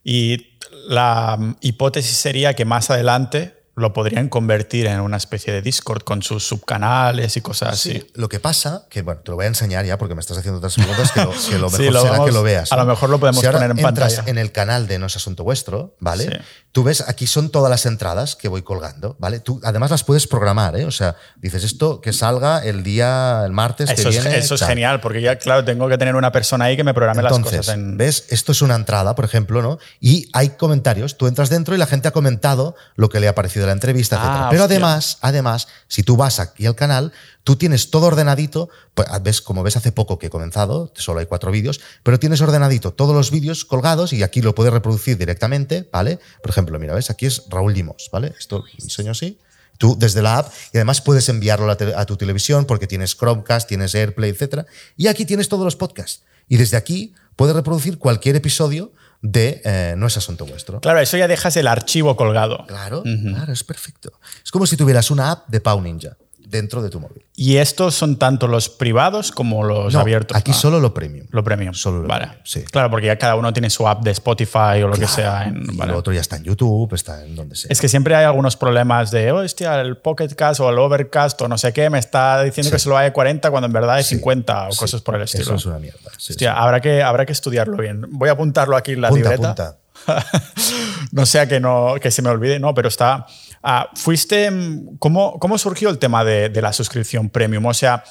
Y la hipótesis sería que más adelante lo podrían convertir en una especie de Discord con sus subcanales y cosas así. Lo que pasa, que bueno, te lo voy a enseñar ya porque me estás haciendo otras preguntas que lo, que mejor será que lo veas. A lo mejor lo podemos poner en pantalla. en el canal de No es Asunto Vuestro, ¿vale? Tú ves, aquí son todas las entradas que voy colgando, ¿vale? Tú además las puedes programar, ¿eh? O sea, dices esto que salga el día, el martes eso que es. Eso es genial, porque ya, claro, tengo que tener una persona ahí que me programe las cosas. En... ¿Ves? Esto es una entrada, por ejemplo, ¿no? Y hay comentarios. Tú entras dentro y la gente ha comentado lo que le ha parecido la entrevista, Ah, etcétera. Pero hostia. además, además, si tú vas aquí al canal, tú tienes todo ordenadito, pues ves, como ves hace poco que he comenzado, solo hay cuatro vídeos, pero tienes ordenadito todos los vídeos colgados y aquí lo puedes reproducir directamente, ¿vale? Por ejemplo, mira, ves, aquí es Raúl Limos, ¿vale? Esto lo enseño así. Tú desde la app y además puedes enviarlo a, tu televisión porque tienes Chromecast, tienes AirPlay, etcétera. Y aquí tienes todos los podcasts. Y desde aquí puedes reproducir cualquier episodio de eh, No es asunto vuestro. Claro, eso ya dejas el archivo colgado. Claro, claro, es perfecto. Es como si tuvieras una app de Pau Ninja dentro de tu móvil. Y estos son tanto los privados como los No, abiertos. Aquí Ah, solo lo premium. lo premium. Solo lo vale. premium, sí. Claro, porque ya cada uno tiene su app de Spotify o lo que sea. en- Y vale. lo otro ya está en YouTube, está en donde sea. Es que siempre hay algunos problemas de, "Oh, hostia, el Pocket Cast o el Overcast o no sé qué me está diciendo que solo hay 40 cuando en verdad hay 50 o Sí, cosas por el estilo. Eso es una mierda. sí, Hostia, sí. habrá, que, habrá que estudiarlo bien. Voy a apuntarlo aquí en la Punta, libreta. punta. no sea que, no, que se me olvide, no, pero está. Ah, fuiste. mm, ¿cómo, ¿Cómo surgió el tema de, de la suscripción premium? O sea,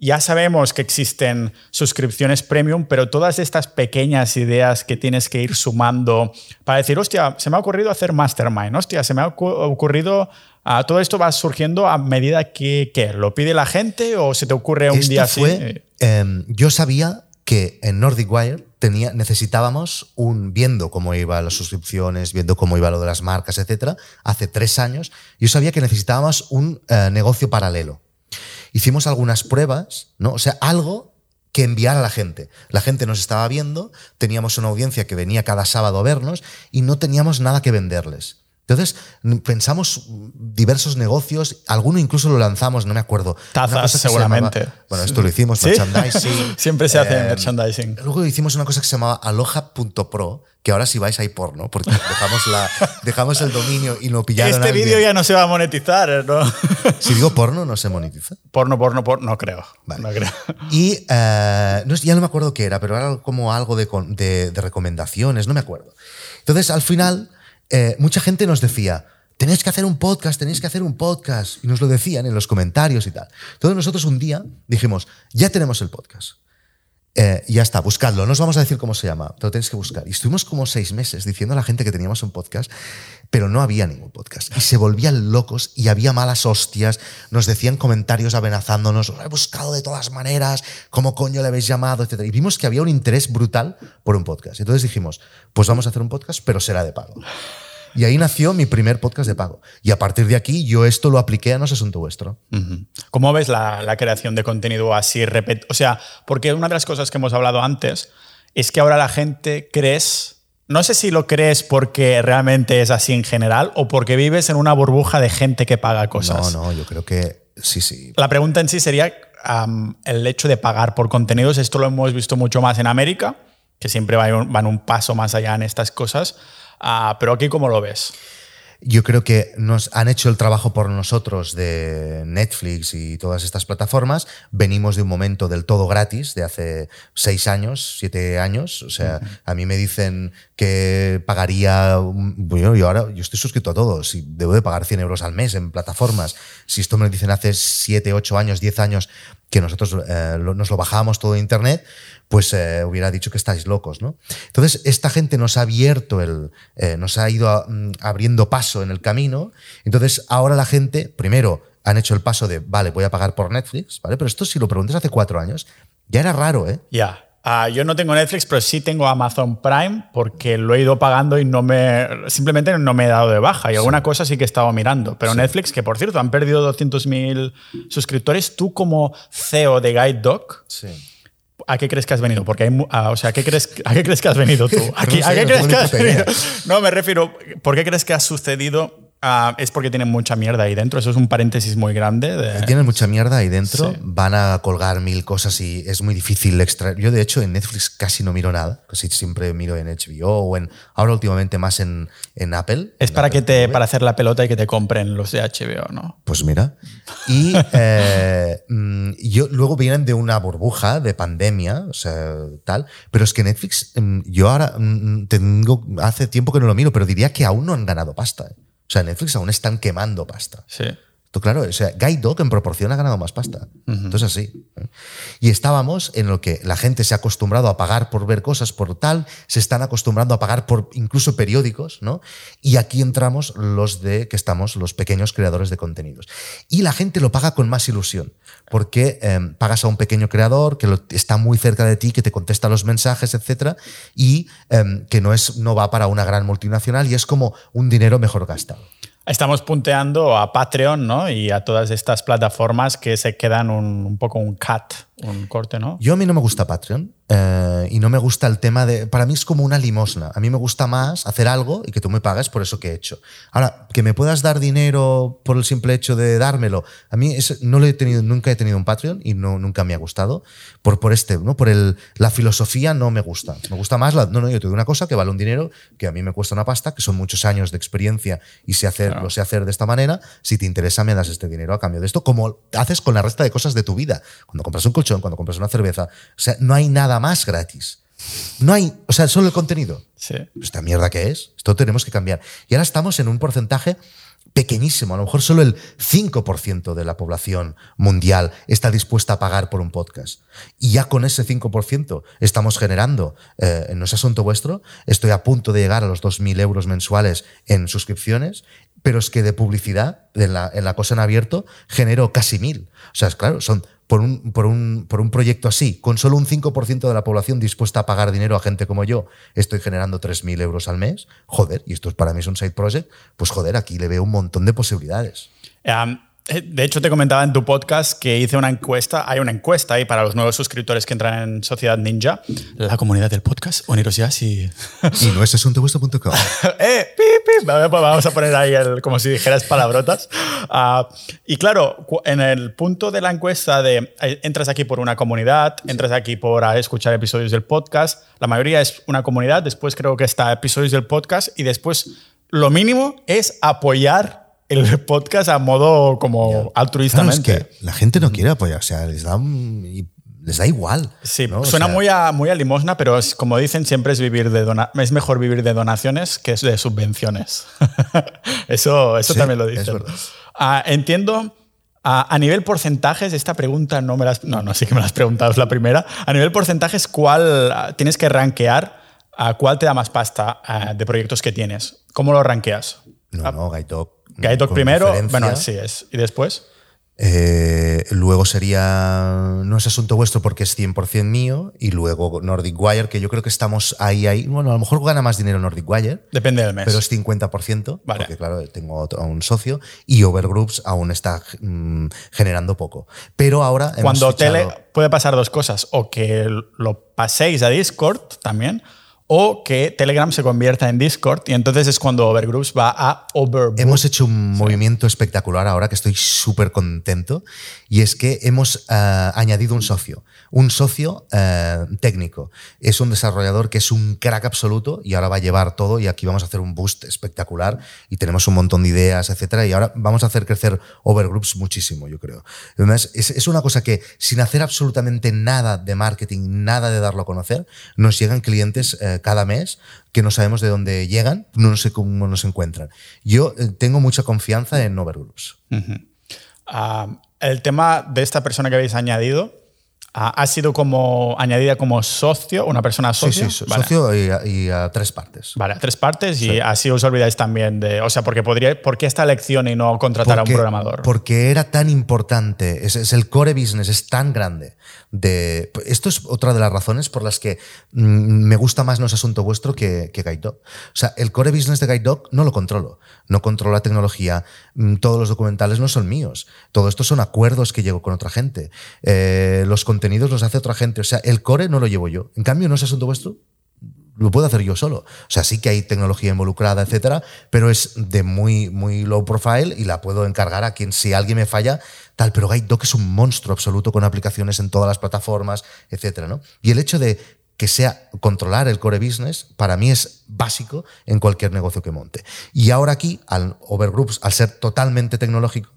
ya sabemos que existen suscripciones premium, pero todas estas pequeñas ideas que tienes que ir sumando para decir, hostia, se me ha ocurrido hacer mastermind, hostia, se me ha ocu- ocurrido. ah, todo esto va surgiendo a medida que, que lo pide la gente o se te ocurre un día así. fue, em, yo sabía que en Nordic Wire necesitábamos un, viendo cómo iban las suscripciones, viendo cómo iba lo de las marcas, etcétera, hace tres años, yo sabía que necesitábamos un eh, negocio paralelo. Hicimos algunas pruebas, ¿no? O sea, algo que enviar a la gente. La gente nos estaba viendo, teníamos una audiencia que venía cada sábado a vernos y no teníamos nada que venderles. Entonces pensamos diversos negocios, alguno incluso lo lanzamos, no me acuerdo. Tazas, se seguramente. llamaba- bueno, esto lo hicimos, ¿Sí? merchandising. Siempre se hace Eh, merchandising. Luego hicimos una cosa que se llamaba aloha.pro, que ahora si vais hay porno, porque dejamos, la, dejamos el dominio y lo pillaron Este vídeo ya no se va a monetizar, ¿no? Si digo porno, no se monetiza. porno, porno, porno, no creo. Vale. No creo. Y eh, no, ya no me acuerdo qué era, pero era como algo de, de- de recomendaciones, no me acuerdo. Entonces, al final, eh, mucha gente nos decía, tenéis que hacer un podcast, tenéis que hacer un podcast. Y nos lo decían en los comentarios y tal. Entonces nosotros un día dijimos, ya tenemos el podcast. Eh, ya está, buscadlo. No os vamos a decir cómo se llama, pero tenéis que buscar. Y estuvimos como seis meses diciendo a la gente que teníamos un podcast, pero no había ningún podcast. Y se volvían locos y había malas hostias. Nos decían comentarios amenazándonos, lo he buscado de todas maneras, cómo coño le habéis llamado, etc. Y vimos que había un interés brutal por un podcast. Entonces dijimos, pues vamos a hacer un podcast, pero será de pago. Y ahí nació mi primer podcast de pago. Y a partir de aquí yo esto lo apliqué a No es Asunto Vuestro. ¿Cómo ves la, la creación de contenido así? repet- O sea, porque una de las cosas que hemos hablado antes es que ahora la gente crees, no sé si lo crees porque realmente es así en general o porque vives en una burbuja de gente que paga cosas. No, no, yo creo que sí, sí. La pregunta en sí sería el hecho de pagar por contenidos. Esto lo hemos visto mucho más en América, que siempre van, van un paso más allá en estas cosas. Ah, pero aquí, ¿cómo lo ves? Yo creo que nos han hecho el trabajo por nosotros de Netflix y todas estas plataformas. Venimos de un momento del todo gratis, de hace seis años, siete años. O sea, a mí me dicen que pagaría. Bueno, yo ahora yo estoy suscrito a todo. Si debo de pagar 100 euros al mes en plataformas. Si esto me lo dicen hace siete, ocho años, diez años que nosotros eh, nos lo bajábamos todo de internet, pues eh, hubiera dicho que estáis locos, ¿no? Entonces, esta gente nos ha abierto el, eh, nos ha ido mm, abriendo paso en el camino. Entonces, ahora la gente, primero, han hecho el paso de, vale, voy a pagar por Netflix, ¿vale? Pero esto si lo preguntas hace cuatro años, ya era raro, ¿eh? Ya. Ah, yo no tengo Netflix, pero sí tengo Amazon Prime porque lo he ido pagando y no me simplemente no me he dado de baja. Y alguna cosa sí que he estado mirando. Pero Netflix, que por cierto han perdido 200.000 suscriptores, tú como CEO de Guide Dog, Sí. ¿a qué crees que has venido? Porque hay, ah, o sea, ¿a qué, crees, ¿a qué crees que has venido tú? No ¿A qué crees que has venido? No, me refiero, ¿por qué crees que ha sucedido? Ah, es porque tienen mucha mierda ahí dentro. Eso es un paréntesis muy grande. de- Tienen mucha mierda ahí dentro, Sí. van a colgar mil cosas y es muy difícil extraer. Yo, de hecho, en Netflix casi no miro nada, casi siempre miro en HBO o en, ahora últimamente más en, en Apple. Es en para Apple que te TV. para hacer la pelota y que te compren los de HBO, ¿no? Pues mira. Y eh, mm, yo, luego vienen de una burbuja de pandemia, o sea, tal. Pero es que Netflix, mm, yo ahora mm, tengo, hace tiempo que no lo miro, pero diría que aún no han ganado pasta. ¿eh? O sea, Netflix aún están quemando pasta. Sí. Claro, o sea, Guide Dog en proporción ha ganado más pasta. Entonces, así. ¿eh? Y estábamos en lo que la gente se ha acostumbrado a pagar por ver cosas por tal, se están acostumbrando a pagar por incluso periódicos, ¿no? Y aquí entramos los de que estamos, los pequeños creadores de contenidos. Y la gente lo paga con más ilusión, porque em, pagas a un pequeño creador que está muy cerca de ti, que te contesta los mensajes, etcétera, y em, que no, es, no va para una gran multinacional y es como un dinero mejor gastado. Estamos punteando a Patreon ¿no? y a todas estas plataformas que se quedan un, un poco un cut, un corte, ¿no? Yo a mí no me gusta Patreon. Eh, y no me gusta el tema de. Para mí es como una limosna. A mí me gusta más hacer algo y que tú me pagues por eso que he hecho. Ahora, que me puedas dar dinero por el simple hecho de dármelo. A mí no lo he tenido, nunca he tenido un Patreon y no, nunca me ha gustado. Por, por este, ¿no? Por el, la filosofía no me gusta. Me gusta más la. No, no, yo te doy una cosa que vale un dinero que a mí me cuesta una pasta, que son muchos años de experiencia y sé hacer, lo sé hacer de esta manera. Si te interesa, me das este dinero a cambio de esto, como haces con la resta de cosas de tu vida. Cuando compras un colchón, cuando compras una cerveza. O sea, no hay nada más gratis. No hay, o sea, solo el contenido. Sí. ¿Esta mierda qué es? Esto tenemos que cambiar. Y ahora estamos en un porcentaje pequeñísimo, a lo mejor solo el 5% de la población mundial está dispuesta a pagar por un podcast. Y ya con ese 5% estamos generando, eh, no es asunto vuestro, estoy a punto de llegar a los 2.000 euros mensuales en suscripciones, pero es que de publicidad, en la, en la cosa en abierto, genero casi mil. O sea, es claro, son por un, por un, por un proyecto así, con solo un 5% de la población dispuesta a pagar dinero a gente como yo, estoy generando 3.000 euros al mes, joder, y esto para mí es un side project, pues joder, aquí le veo un montón de posibilidades. De hecho, te comentaba en tu podcast que hice una encuesta. Hay una encuesta ahí para los nuevos suscriptores que entran en Sociedad Ninja, la comunidad del podcast. Uniros ya si. Y no es asuntovuestro.com. ¡Eh! ¡Pip, pues Vamos a poner ahí el, como si dijeras palabrotas. Uh, y claro, en el punto de la encuesta de eh, entras aquí por una comunidad, entras aquí por escuchar episodios del podcast, la mayoría es una comunidad, después creo que está episodios del podcast y después lo mínimo es apoyar el podcast a modo como altruistamente. la gente no quiere apoyar, o sea, les da, les da igual. Sí, suena muy, a, muy a limosna, pero es, como dicen, siempre es, vivir de es mejor vivir de donaciones que de subvenciones. eso eso también lo dicen. Ah, entiendo. A, nivel porcentajes, esta pregunta no me las. No, no sé que me la has preguntado, es la primera. A nivel porcentajes, ¿cuál ah, tienes que rankear? ¿A cuál te da más pasta ah, de proyectos que tienes? ¿Cómo lo rankeas? No, no, Gaitop Guide primero, bueno, así es. ¿Y después? Eh, luego sería No es asunto vuestro porque es 100% mío. Y luego Nordic Wire, que yo creo que estamos ahí, ahí. Bueno, a lo mejor gana más dinero Nordic Wire. Depende del mes. Pero es 50%, porque claro, tengo otro, un socio. Y Overgroups aún está mm, generando poco. Pero ahora. Cuando Tele. Puede pasar dos cosas. O que lo paséis a Discord también o que Telegram se convierta en Discord y entonces es cuando Overgroups va a Overbook. Hemos hecho un movimiento espectacular ahora que estoy súper contento y es que hemos eh, añadido un socio, un socio eh, técnico. Es un desarrollador que es un crack absoluto y ahora va a llevar todo y aquí vamos a hacer un boost espectacular y tenemos un montón de ideas, etcétera y ahora vamos a hacer crecer Overgroups muchísimo, yo creo. Además, es, es una cosa que sin hacer absolutamente nada de marketing, nada de darlo a conocer, nos llegan clientes eh, cada mes que no sabemos de dónde llegan, no sé cómo nos encuentran. Yo eh, tengo mucha confianza en Overgroups. Ah, el tema de esta persona que habéis añadido, ha sido como añadida como socio, una persona socio. Sí, sí, socio y a, tres partes. Vale, a tres partes y así os olvidáis también de. O sea, porque podría, ¿por qué esta elección y no contratar a un programador? Porque era tan importante, es, el core business, es tan grande. De, esto es otra de las razones por las que mm, me gusta más No es Asunto Vuestro que, que Guide Dog. O sea, el core business de Guide Dog no lo controlo. No controlo la tecnología, mm, todos los documentales no son míos. Todo esto son acuerdos que llego con otra gente. Eh, los contenidos los hace otra gente. O sea, el core no lo llevo yo. En cambio, no es asunto vuestro, lo puedo hacer yo solo. O sea, sí que hay tecnología involucrada, etcétera, pero es de muy, muy low profile y la puedo encargar a quien, si alguien me falla, tal. Pero GuideDoc es un monstruo absoluto con aplicaciones en todas las plataformas, etcétera, ¿no? Y el hecho de que sea controlar el core business, para mí es básico en cualquier negocio que monte. Y ahora aquí, al Overgroups, al ser totalmente tecnológico,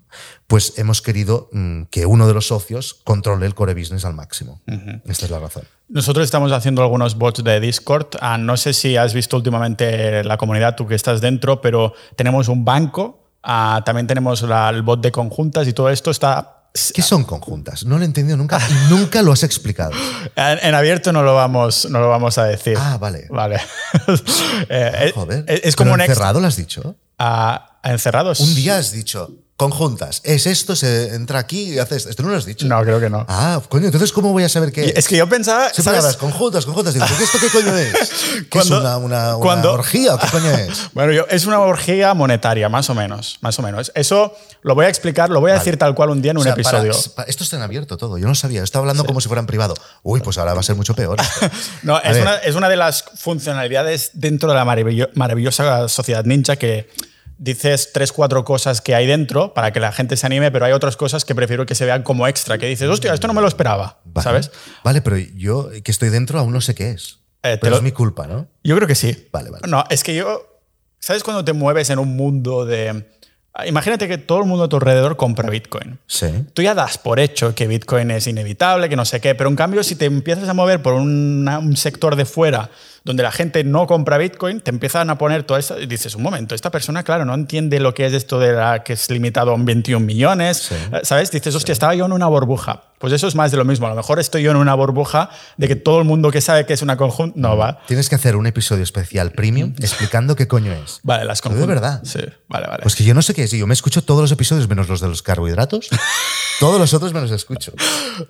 pues hemos querido mm, que uno de los socios controle el core business al máximo. Esta es la razón. Nosotros estamos haciendo algunos bots de Discord. Ah, no sé si has visto últimamente la comunidad, tú que estás dentro, pero tenemos un banco Ah, también tenemos la- el bot de conjuntas y todo esto está... ¿Qué son conjuntas? No lo he entendido nunca y nunca lo has explicado. En, en abierto no lo vamos, no lo vamos a decir. Ah, vale. Vale. Eh, Joder. es, es ¿Pero como un lo has dicho? Ah, encerrados. Un día has dicho conjuntas. Es esto, se entra aquí y haces. Esto no lo has dicho. No, creo que no. Ah, coño, entonces ¿cómo voy a saber qué es que yo pensaba, ¿sabes? hablas conjuntas, conjuntas. Digo, ¿pero ¿esto qué coño es? ¿Qué es una, una, una orgía o qué coño es? Bueno, yo, es una orgía monetaria, más o menos, más o menos. Eso lo voy a explicar, lo voy a decir tal cual un día en O un sea, para- episodio. pa- esto está en abierto todo. Yo no sabía. Estaba hablando como si fuera en privado. Uy, pues ahora va a ser mucho peor. No, es una, es una de las funcionalidades dentro de la maravillo- maravillosa sociedad ninja que dices tres, cuatro cosas que hay dentro para que la gente se anime, pero hay otras cosas que prefiero que se vean como extra, que dices, hostia, esto no me lo esperaba, Vale. ¿sabes? Vale, pero yo que estoy dentro aún no sé qué es. Eh, pero lo- es mi culpa, ¿no? Yo creo que sí. Vale, vale. No, es que yo. ¿Sabes cuando te mueves en un mundo de. Imagínate que todo el mundo a tu alrededor compra Bitcoin. Sí. Tú ya das por hecho que Bitcoin es inevitable, que no sé qué, pero en cambio si te empiezas a mover por una- un sector de fuera donde la gente no compra Bitcoin, te empiezan a poner todo esto y dices, un momento, esta persona, claro, no entiende lo que es esto de la que es limitado a 21 millones, Sí. eh, ¿sabes? Dices, hostia, estaba yo en una burbuja. Pues eso es más de lo mismo. A lo mejor estoy yo en una burbuja de que todo el mundo que sabe que es una conjunta no va. Tienes que hacer un episodio especial premium explicando qué coño es. Vale, las Pero de conjuntas. verdad. Sí, vale, vale. Pues que yo no sé qué es. Yo me escucho todos los episodios menos los de los carbohidratos. todos los otros me los escucho.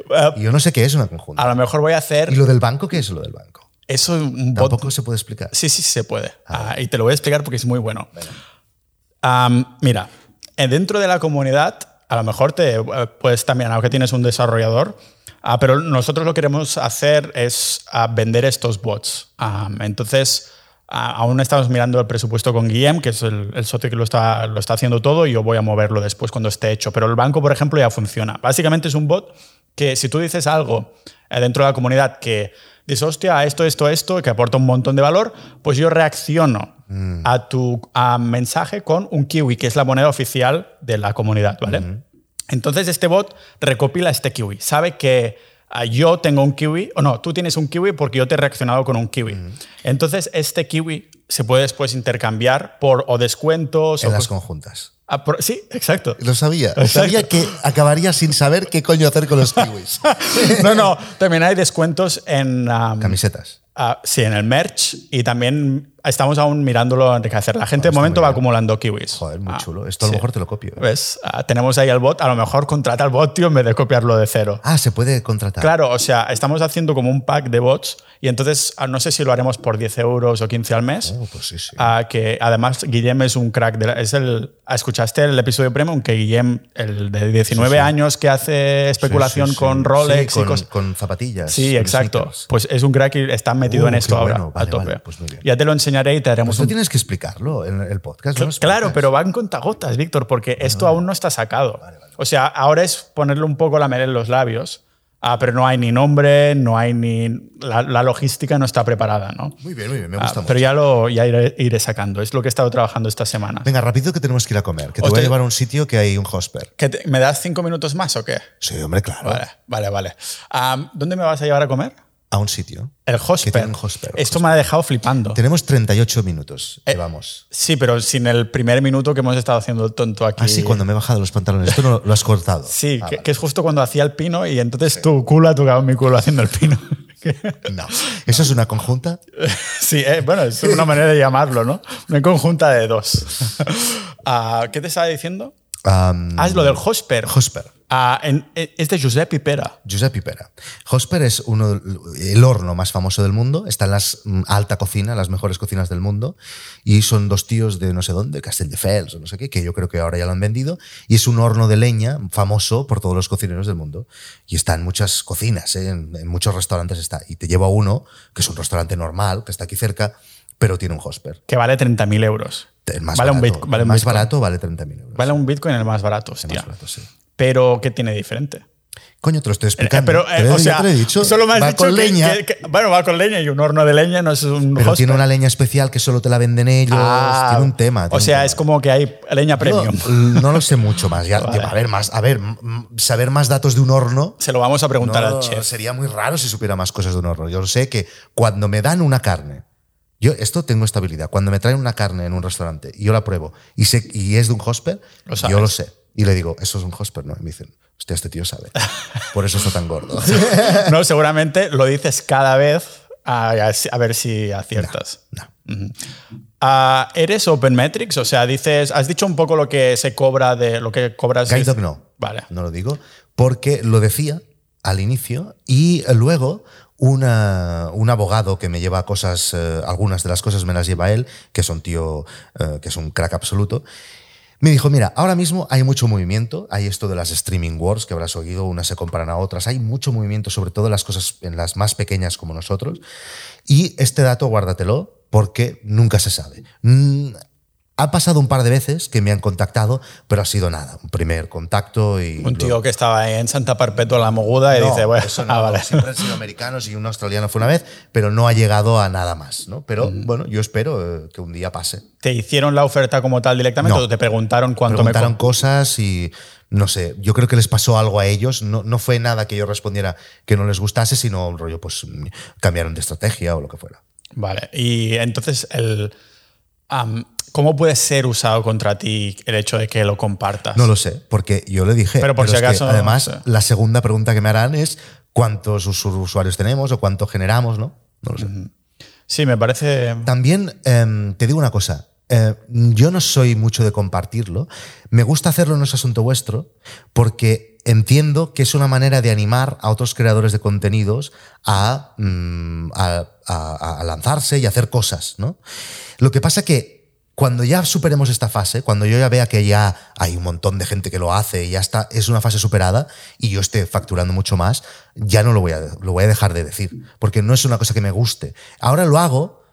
Eh, Y yo no sé qué es una conjunta. a lo mejor voy a hacer ¿Y lo del banco qué es lo del banco? Eso un bot Tampoco se puede explicar. Sí, sí, se puede. Ah, y te lo voy a explicar porque es muy bueno. Mira, eh, dentro de la comunidad, a lo mejor te eh, puedes también, aunque tienes un desarrollador, ah, pero nosotros lo que queremos hacer es ah, vender estos bots. Entonces, ah, aún estamos mirando el presupuesto con Guillem, que es el, el socio que lo está, lo está haciendo todo, y yo voy a moverlo después cuando esté hecho. Pero el banco, por ejemplo, ya funciona. Básicamente es un bot que si tú dices algo eh, dentro de la comunidad que dices, hostia, esto, esto, esto, que aporta un montón de valor, pues yo reacciono a tu a mensaje con un kiwi, que es la moneda oficial de la comunidad, ¿vale? Entonces este bot recopila este kiwi, sabe que yo tengo un kiwi, o no, tú tienes un kiwi porque yo te he reaccionado con un kiwi. Entonces este kiwi se puede después intercambiar por o descuentos En o las conjuntas. ah, por- sí, exacto. Lo sabía. Exacto. Sabía que acabaría sin saber qué coño hacer con los kiwis. No, no, también hay descuentos en um, Camisetas. Ah, sí, en el merch y también estamos aún mirándolo enriquecer. La gente de momento va acumulando kiwis. Joder, muy Ah, chulo. Esto a lo sí. mejor te lo copio. ¿eh? ¿Ves? Ah, tenemos ahí al bot. A lo mejor contrata al bot, tío, en vez de copiarlo de cero. Ah, se puede contratar. Claro, o sea, estamos haciendo como un pack de bots y entonces ah, no sé si lo haremos por 10 euros o 15 al mes. Oh, pues sí, sí. Ah, que además Guillem es un crack. De la- es el, ah, ¿Escuchaste el episodio premium? Que Guillem, el de 19 Sí, años que hace especulación con Rolex Sí, y con, cosas. con zapatillas. Sí, con exacto. sneakers. Pues es un crack y está metido Uh, en esto ahora bueno. Vale, a tope. vale, pues muy bien. Ya te lo enseñaré y te haremos tú un tienes que explicarlo en el podcast. no Claro, pero van con tagotas, Víctor, porque esto aún no está sacado. O sea, ahora es ponerle un poco la miel en los labios, ah, pero no hay ni nombre, no hay ni. La, la logística no está preparada, ¿no? Muy bien, muy bien, me Ah, gusta mucho. pero ya lo ya iré, iré sacando. Es lo que he estado trabajando esta semana. Venga, rápido que tenemos que ir a comer. Que te voy Hostia. a llevar a un sitio que hay un hosper. ¿Qué te- ¿Me das cinco minutos más o qué? Sí, hombre, claro. Vale, vale, vale. Ah, ¿Dónde me vas a llevar a comer? A un sitio. El hosper. Esto me ha dejado flipando. Tenemos 38 minutos. Eh, Llevamos. Sí, pero sin el primer minuto que hemos estado haciendo el tonto aquí. Ah, sí, cuando me he bajado los pantalones. Esto no lo has cortado. Sí, Ah, que, vale. que es justo cuando hacía el pino y entonces tu culo ha tocado mi culo haciendo el pino. No. ¿Eso es una conjunta? sí, eh, bueno, es una manera de llamarlo, ¿no? Una conjunta de dos. Ah, ¿Qué te estaba diciendo? Am, Ah, es lo del Hosper. Hosper. Ah, en- es de Giuseppe Pera. Giuseppe Pera. Hosper es uno, el horno más famoso del mundo. Está en la alta cocina, las mejores cocinas del mundo. Y son dos tíos de no sé dónde, Castelldefels o no sé qué, que yo creo que ahora ya lo han vendido. Y es un horno de leña famoso por todos los cocineros del mundo. Y está en muchas cocinas, ¿eh? en, en muchos restaurantes está. Y te llevo a uno, que es un restaurante normal, que está aquí cerca, pero tiene un Hosper. Que vale 30.000 euros. El más vale un barato, vale el un más Bitcoin. barato vale 30.000 euros. Vale un Bitcoin el más barato, El hostia. más barato, sí. Pero, ¿qué tiene diferente? Coño, te lo estoy Eh, explicando. pero, eh, lo- o sea, te lo he dicho. solo me has va dicho con que- leña. que- que- bueno, va con leña y un horno de leña no es un Pero tiene una leña especial que solo te la venden ellos. Ah, tiene un tema. O tiene un sea, tema. es como que hay leña premium. No, no lo sé mucho más. Ya, Vale. A ver, más, a ver, saber más datos de un horno. Se lo vamos a preguntar no, al chef. Sería muy raro si supiera más cosas de un horno. Yo sé que cuando me dan una carne Yo esto tengo estabilidad. Cuando me traen una carne en un restaurante y yo la pruebo y, sé, y es de un hosper, Lo yo lo sé. Y le digo, eso es un hosper, ¿no? Y me dicen, hostia, este tío sabe. Por eso está tan gordo. No, seguramente lo dices cada vez a, a ver si aciertas. No. Ah, ¿Eres Open Metrics? O sea, dices, has dicho un poco lo que se cobra de lo que cobras. Guide Dog no. Vale. No lo digo porque lo decía al inicio y luego una- un abogado que me lleva cosas, eh, algunas de las cosas me las lleva él, que es un tío eh, que es un crack absoluto. Me dijo, mira, ahora mismo hay mucho movimiento, hay esto de las streaming wars que habrás oído, unas se comparan a otras, hay mucho movimiento, sobre todo en las cosas en las más pequeñas como nosotros, y este dato guárdatelo porque nunca se sabe. Mm, ha pasado un par de veces que me han contactado, pero ha sido nada, un primer contacto y... Un tío luego- que estaba en Santa Perpetua la Moguda y No, dice, bueno, eso no, ah, vale. siempre han sido americanos y un australiano fue una vez, pero no ha llegado a nada más, ¿no? Pero bueno, yo espero eh, que un día pase. ¿Te hicieron la oferta como tal directamente No. o te preguntaron cuánto Preguntaron me cosas y no sé, yo creo que les pasó algo a ellos. No, no fue nada que yo respondiera que no les gustase, sino un rollo, pues mm, cambiaron de estrategia o lo que fuera. Vale. Y entonces, el, ¿cómo puede ser usado contra ti el hecho de que lo compartas? No lo sé, porque yo le dije. Pero por si que, acaso, además, no sé. la segunda pregunta que me harán es cuántos us- usuarios tenemos o cuánto generamos, ¿no? No lo sé. Sí, me parece. También em, te digo una cosa. eh, yo no soy mucho de compartirlo. Me gusta hacerlo no es asunto vuestro porque entiendo que es una manera de animar a otros creadores de contenidos a, mm, a- a- a lanzarse y hacer cosas. ¿no? Lo que pasa que cuando ya superemos esta fase, cuando yo ya vea que ya hay un montón de gente que lo hace y ya está, es una fase superada y yo esté facturando mucho más, ya no lo voy a, lo voy a dejar de decir, porque no es una cosa que me guste. Ahora lo hago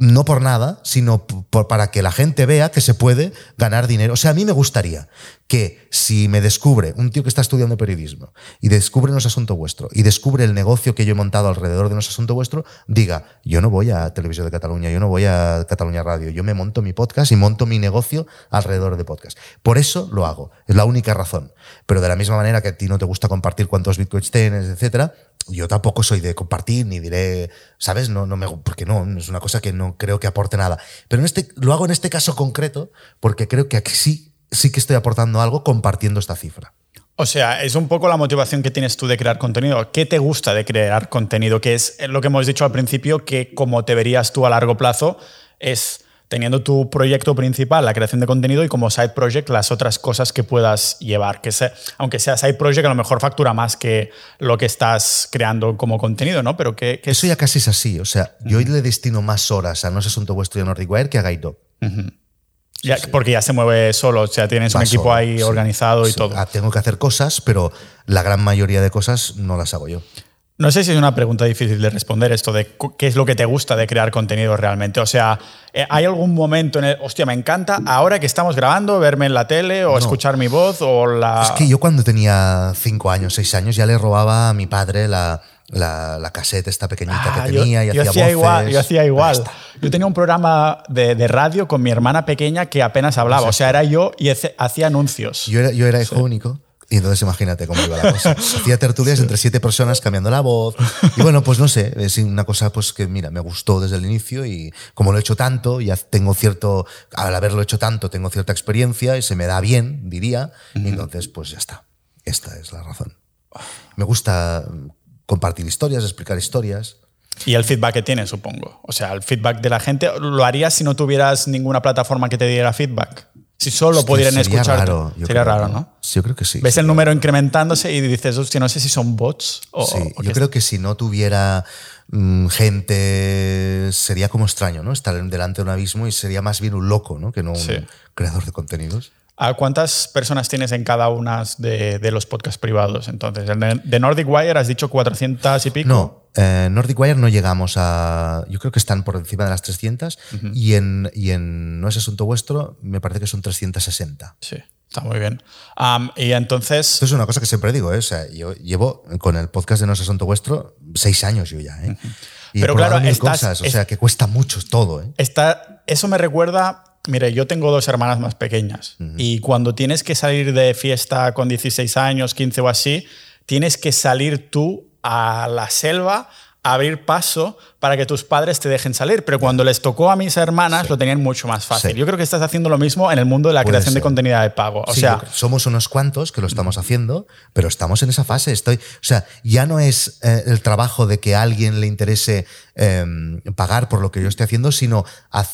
no por nada, sino para que la gente vea que se puede ganar dinero. O sea, a mí me gustaría que si me descubre un tío que está estudiando periodismo y descubre No es Asunto Vuestro y descubre el negocio que yo he montado alrededor de No es Asunto Vuestro, diga, yo no voy a Televisión de Cataluña, yo no voy a Cataluña Radio, yo me monto mi podcast y monto mi negocio alrededor de podcast. Por eso lo hago, es la única razón. Pero de la misma manera que a ti no te gusta compartir cuántos bitcoins tienes, etcétera, yo tampoco soy de compartir ni diré, ¿sabes? No, no me, porque no, es una cosa que no creo que aporte nada. Pero en este, lo hago en este caso concreto porque creo que aquí sí, sí que estoy aportando algo compartiendo esta cifra. O sea, es un poco la motivación que tienes tú de crear contenido. ¿Qué te gusta de crear contenido? Que es lo que hemos dicho al principio, que como te verías tú a largo plazo, es teniendo tu proyecto principal, la creación de contenido, y como side project, las otras cosas que puedas llevar. Que sea, aunque sea side project, a lo mejor factura más que lo que estás creando como contenido, ¿no? Pero que, que Eso ya casi es así. O sea, yo le destino más horas a No es Asunto Vuestro y a Nordic Wire que a Guide Dog. ya- porque ya se mueve solo, o sea, tienes un equipo solo, ahí sí. organizado y todo. Ah, tengo que hacer cosas, pero la gran mayoría de cosas no las hago yo. No sé si es una pregunta difícil de responder esto de qué es lo que te gusta de crear contenido realmente. O sea, eh, ¿hay algún momento en el, hostia, me encanta ahora que estamos grabando verme en la tele o escuchar mi voz o la... Es que yo cuando tenía cinco años, seis años, ya le robaba a mi padre la, la, la cassette esta pequeñita Ah, que yo- tenía y yo hacía voces. igual, yo hacía igual. Yo tenía un programa de, de radio con mi hermana pequeña que apenas hablaba. O sea, era yo y hacía anuncios. Yo era, yo era hijo único. Y entonces imagínate cómo iba la cosa. Hacía tertulias entre siete personas cambiando la voz. Y bueno, pues no sé, es una cosa pues que mira, me gustó desde el inicio y como lo he hecho tanto, ya tengo cierto, al haberlo hecho tanto, tengo cierta experiencia y se me da bien, diría. Y entonces pues ya está. Esta es la razón. Me gusta compartir historias, explicar historias. Y el feedback que tienes, supongo. O sea, el feedback de la gente, ¿lo harías si no tuvieras ninguna plataforma que te diera feedback? Si solo Hostia, pudieran sería escuchar. raro, Sería creo, raro, ¿no? Sí, yo creo que sí. Ves el número incrementándose y dices, hostia, no sé si son bots o. Sí, o yo creo que si no tuviera mm, gente sería como extraño, ¿no? Estar delante de un abismo y sería más bien un loco, ¿no? Que no un Sí. creador de contenidos. ¿A cuántas personas tienes en cada una de, de los podcasts privados? Entonces, de Nordic Wire has dicho 400 y pico. No, eh, Nordic Wire no llegamos a. Yo creo que están por encima de las 300 y, en, y en No es Asunto Vuestro me parece que son 360. Sí, está muy bien. Y entonces. Esto es una cosa que siempre digo, ¿eh? O sea, yo llevo con el podcast de No es Asunto Vuestro seis años yo ya, ¿eh? Y Pero claro, cosas, o es- sea, que cuesta mucho todo, ¿eh? Está, eso me recuerda, mire, yo tengo dos hermanas más pequeñas y cuando tienes que salir de fiesta con 16 años, 15 o así, tienes que salir tú a la selva, abrir paso para que tus padres te dejen salir, pero cuando les tocó a mis hermanas lo tenían mucho más fácil. Sí. Yo creo que estás haciendo lo mismo en el mundo de la Puede creación de contenido de pago. O Sí, sea, somos unos cuantos que lo estamos haciendo, pero estamos en esa fase. Estoy, o sea, ya no es eh, el trabajo de que a alguien le interese eh, pagar por lo que yo estoy haciendo, sino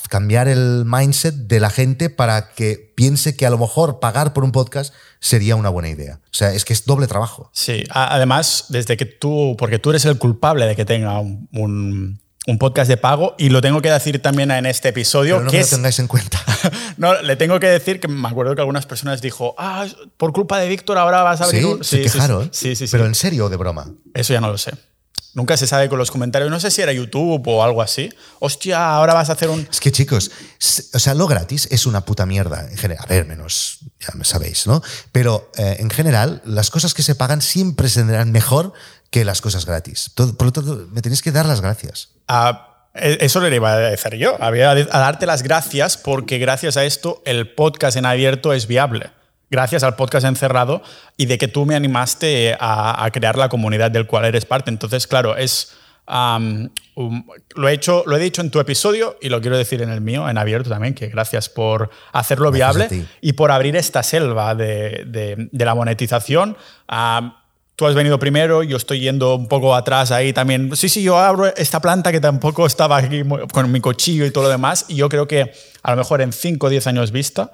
cambiar el mindset de la gente para que piense que a lo mejor pagar por un podcast sería una buena idea. O sea, es que es doble trabajo. Sí, además, desde que tú, porque tú eres el culpable de que tenga un, un- un podcast de pago, y lo tengo que decir también en este episodio, Pero no que me lo tengáis en cuenta. no, le tengo que decir que me acuerdo que algunas personas dijo, ah, por culpa de Víctor ahora vas a abrir Sí, un... se quejaron. Sí, sí, sí. Pero en serio o de broma. Eso ya no lo sé. Nunca se sabe con los comentarios. No sé si era YouTube o algo así. Hostia, ahora vas a hacer un... Es que chicos, o sea, lo gratis es una puta mierda. En general, a ver, menos, ya me sabéis, ¿no? Pero eh, en general, las cosas que se pagan siempre se tendrán mejor que las cosas gratis. Todo- por lo tanto, me tenéis que dar las gracias. Ah, e- eso le iba a decir yo. Había a darte las gracias porque gracias a esto el podcast en abierto es viable. Gracias al podcast encerrado y de que tú me animaste a, a crear la comunidad del cual eres parte. Entonces, claro, es. um, lo, he hecho, lo he dicho en tu episodio y lo quiero decir en el mío, en abierto también, que gracias por hacerlo Gracias viable y por abrir esta selva de, de- de la monetización. Tú has venido primero, yo estoy yendo un poco atrás ahí también. Sí, sí, yo abro esta planta que tampoco estaba aquí con mi cuchillo y todo lo demás. Y yo creo que a lo mejor en 5 o 10 años vista,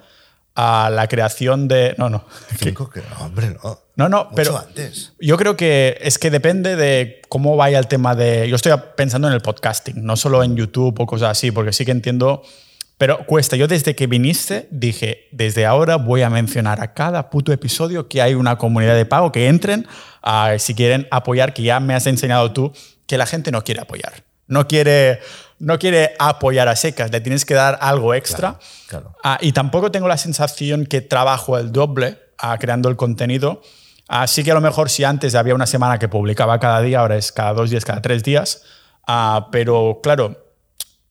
a la creación de... No, no. Cinco, que, no, hombre, no. No, no, Mucho pero antes. yo creo que es que depende de cómo vaya el tema de... Yo estoy pensando en el podcasting, no solo en YouTube o cosas así, porque sí que entiendo, pero cuesta. Yo desde que viniste dije, desde ahora voy a mencionar a cada puto episodio que hay una comunidad de pago, que entren si quieren apoyar, que ya me has enseñado tú, que la gente no quiere apoyar. No quiere, no quiere apoyar a secas, le tienes que dar algo extra. Claro, claro. Ah, y tampoco tengo la sensación que trabajo el doble ah, creando el contenido. Así que a lo mejor si antes había una semana que publicaba cada día, ahora es cada dos días, cada tres días. Ah, pero claro,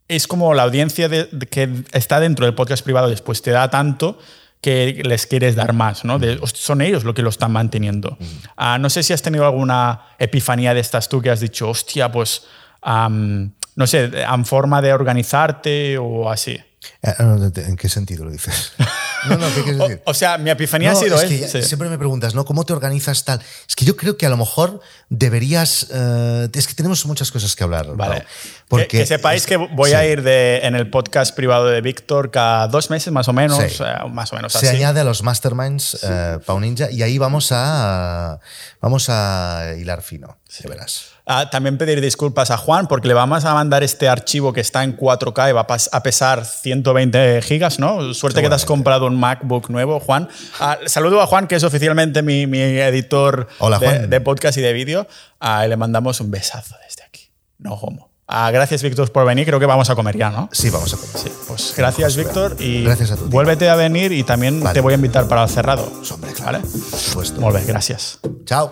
es como la audiencia de- de que está dentro del podcast privado después te da tanto que les quieres dar más, ¿no? De- son ellos los que lo están manteniendo. Ah, no sé si has tenido alguna epifanía de estas tú que has dicho, hostia, pues, no sé, en forma de organizarte o así. Eh, no, ¿En qué sentido lo dices? No, no, ¿qué O, decir? o sea, mi epifanía No, ha sido es que sí. siempre me preguntas, ¿no? ¿Cómo te organizas tal? Es que yo creo que a lo mejor deberías. eh, es que tenemos muchas cosas que hablar. Vale. Porque que, que sepáis que voy sí. a ir de, en el podcast privado de Víctor cada dos meses más o menos, Sí. eh, más o menos Se así. añade a los masterminds eh, Pau Ninja y ahí vamos a vamos a hilar fino, de verás. Ah, también pedir disculpas a Juan porque le vamos a mandar este archivo que está en 4K y va a, pesar 120 gigas, ¿no? Suerte que te has comprado un MacBook nuevo, Juan. Ah, saludo a Juan, que es oficialmente mi, mi editor Hola, de, podcast y de vídeo. Ah, y le mandamos un besazo desde aquí. No homo. Gracias, Víctor, por venir. Creo que vamos a comer ya, ¿no? Sí, vamos a comer. Sí, pues gracias, Víctor. Y Gracias a tu vuélvete a venir y también Vale. te voy a invitar para el cerrado. Hombre, claro. ¿Vale? Por supuesto. Molt bé, gràcies. Chao.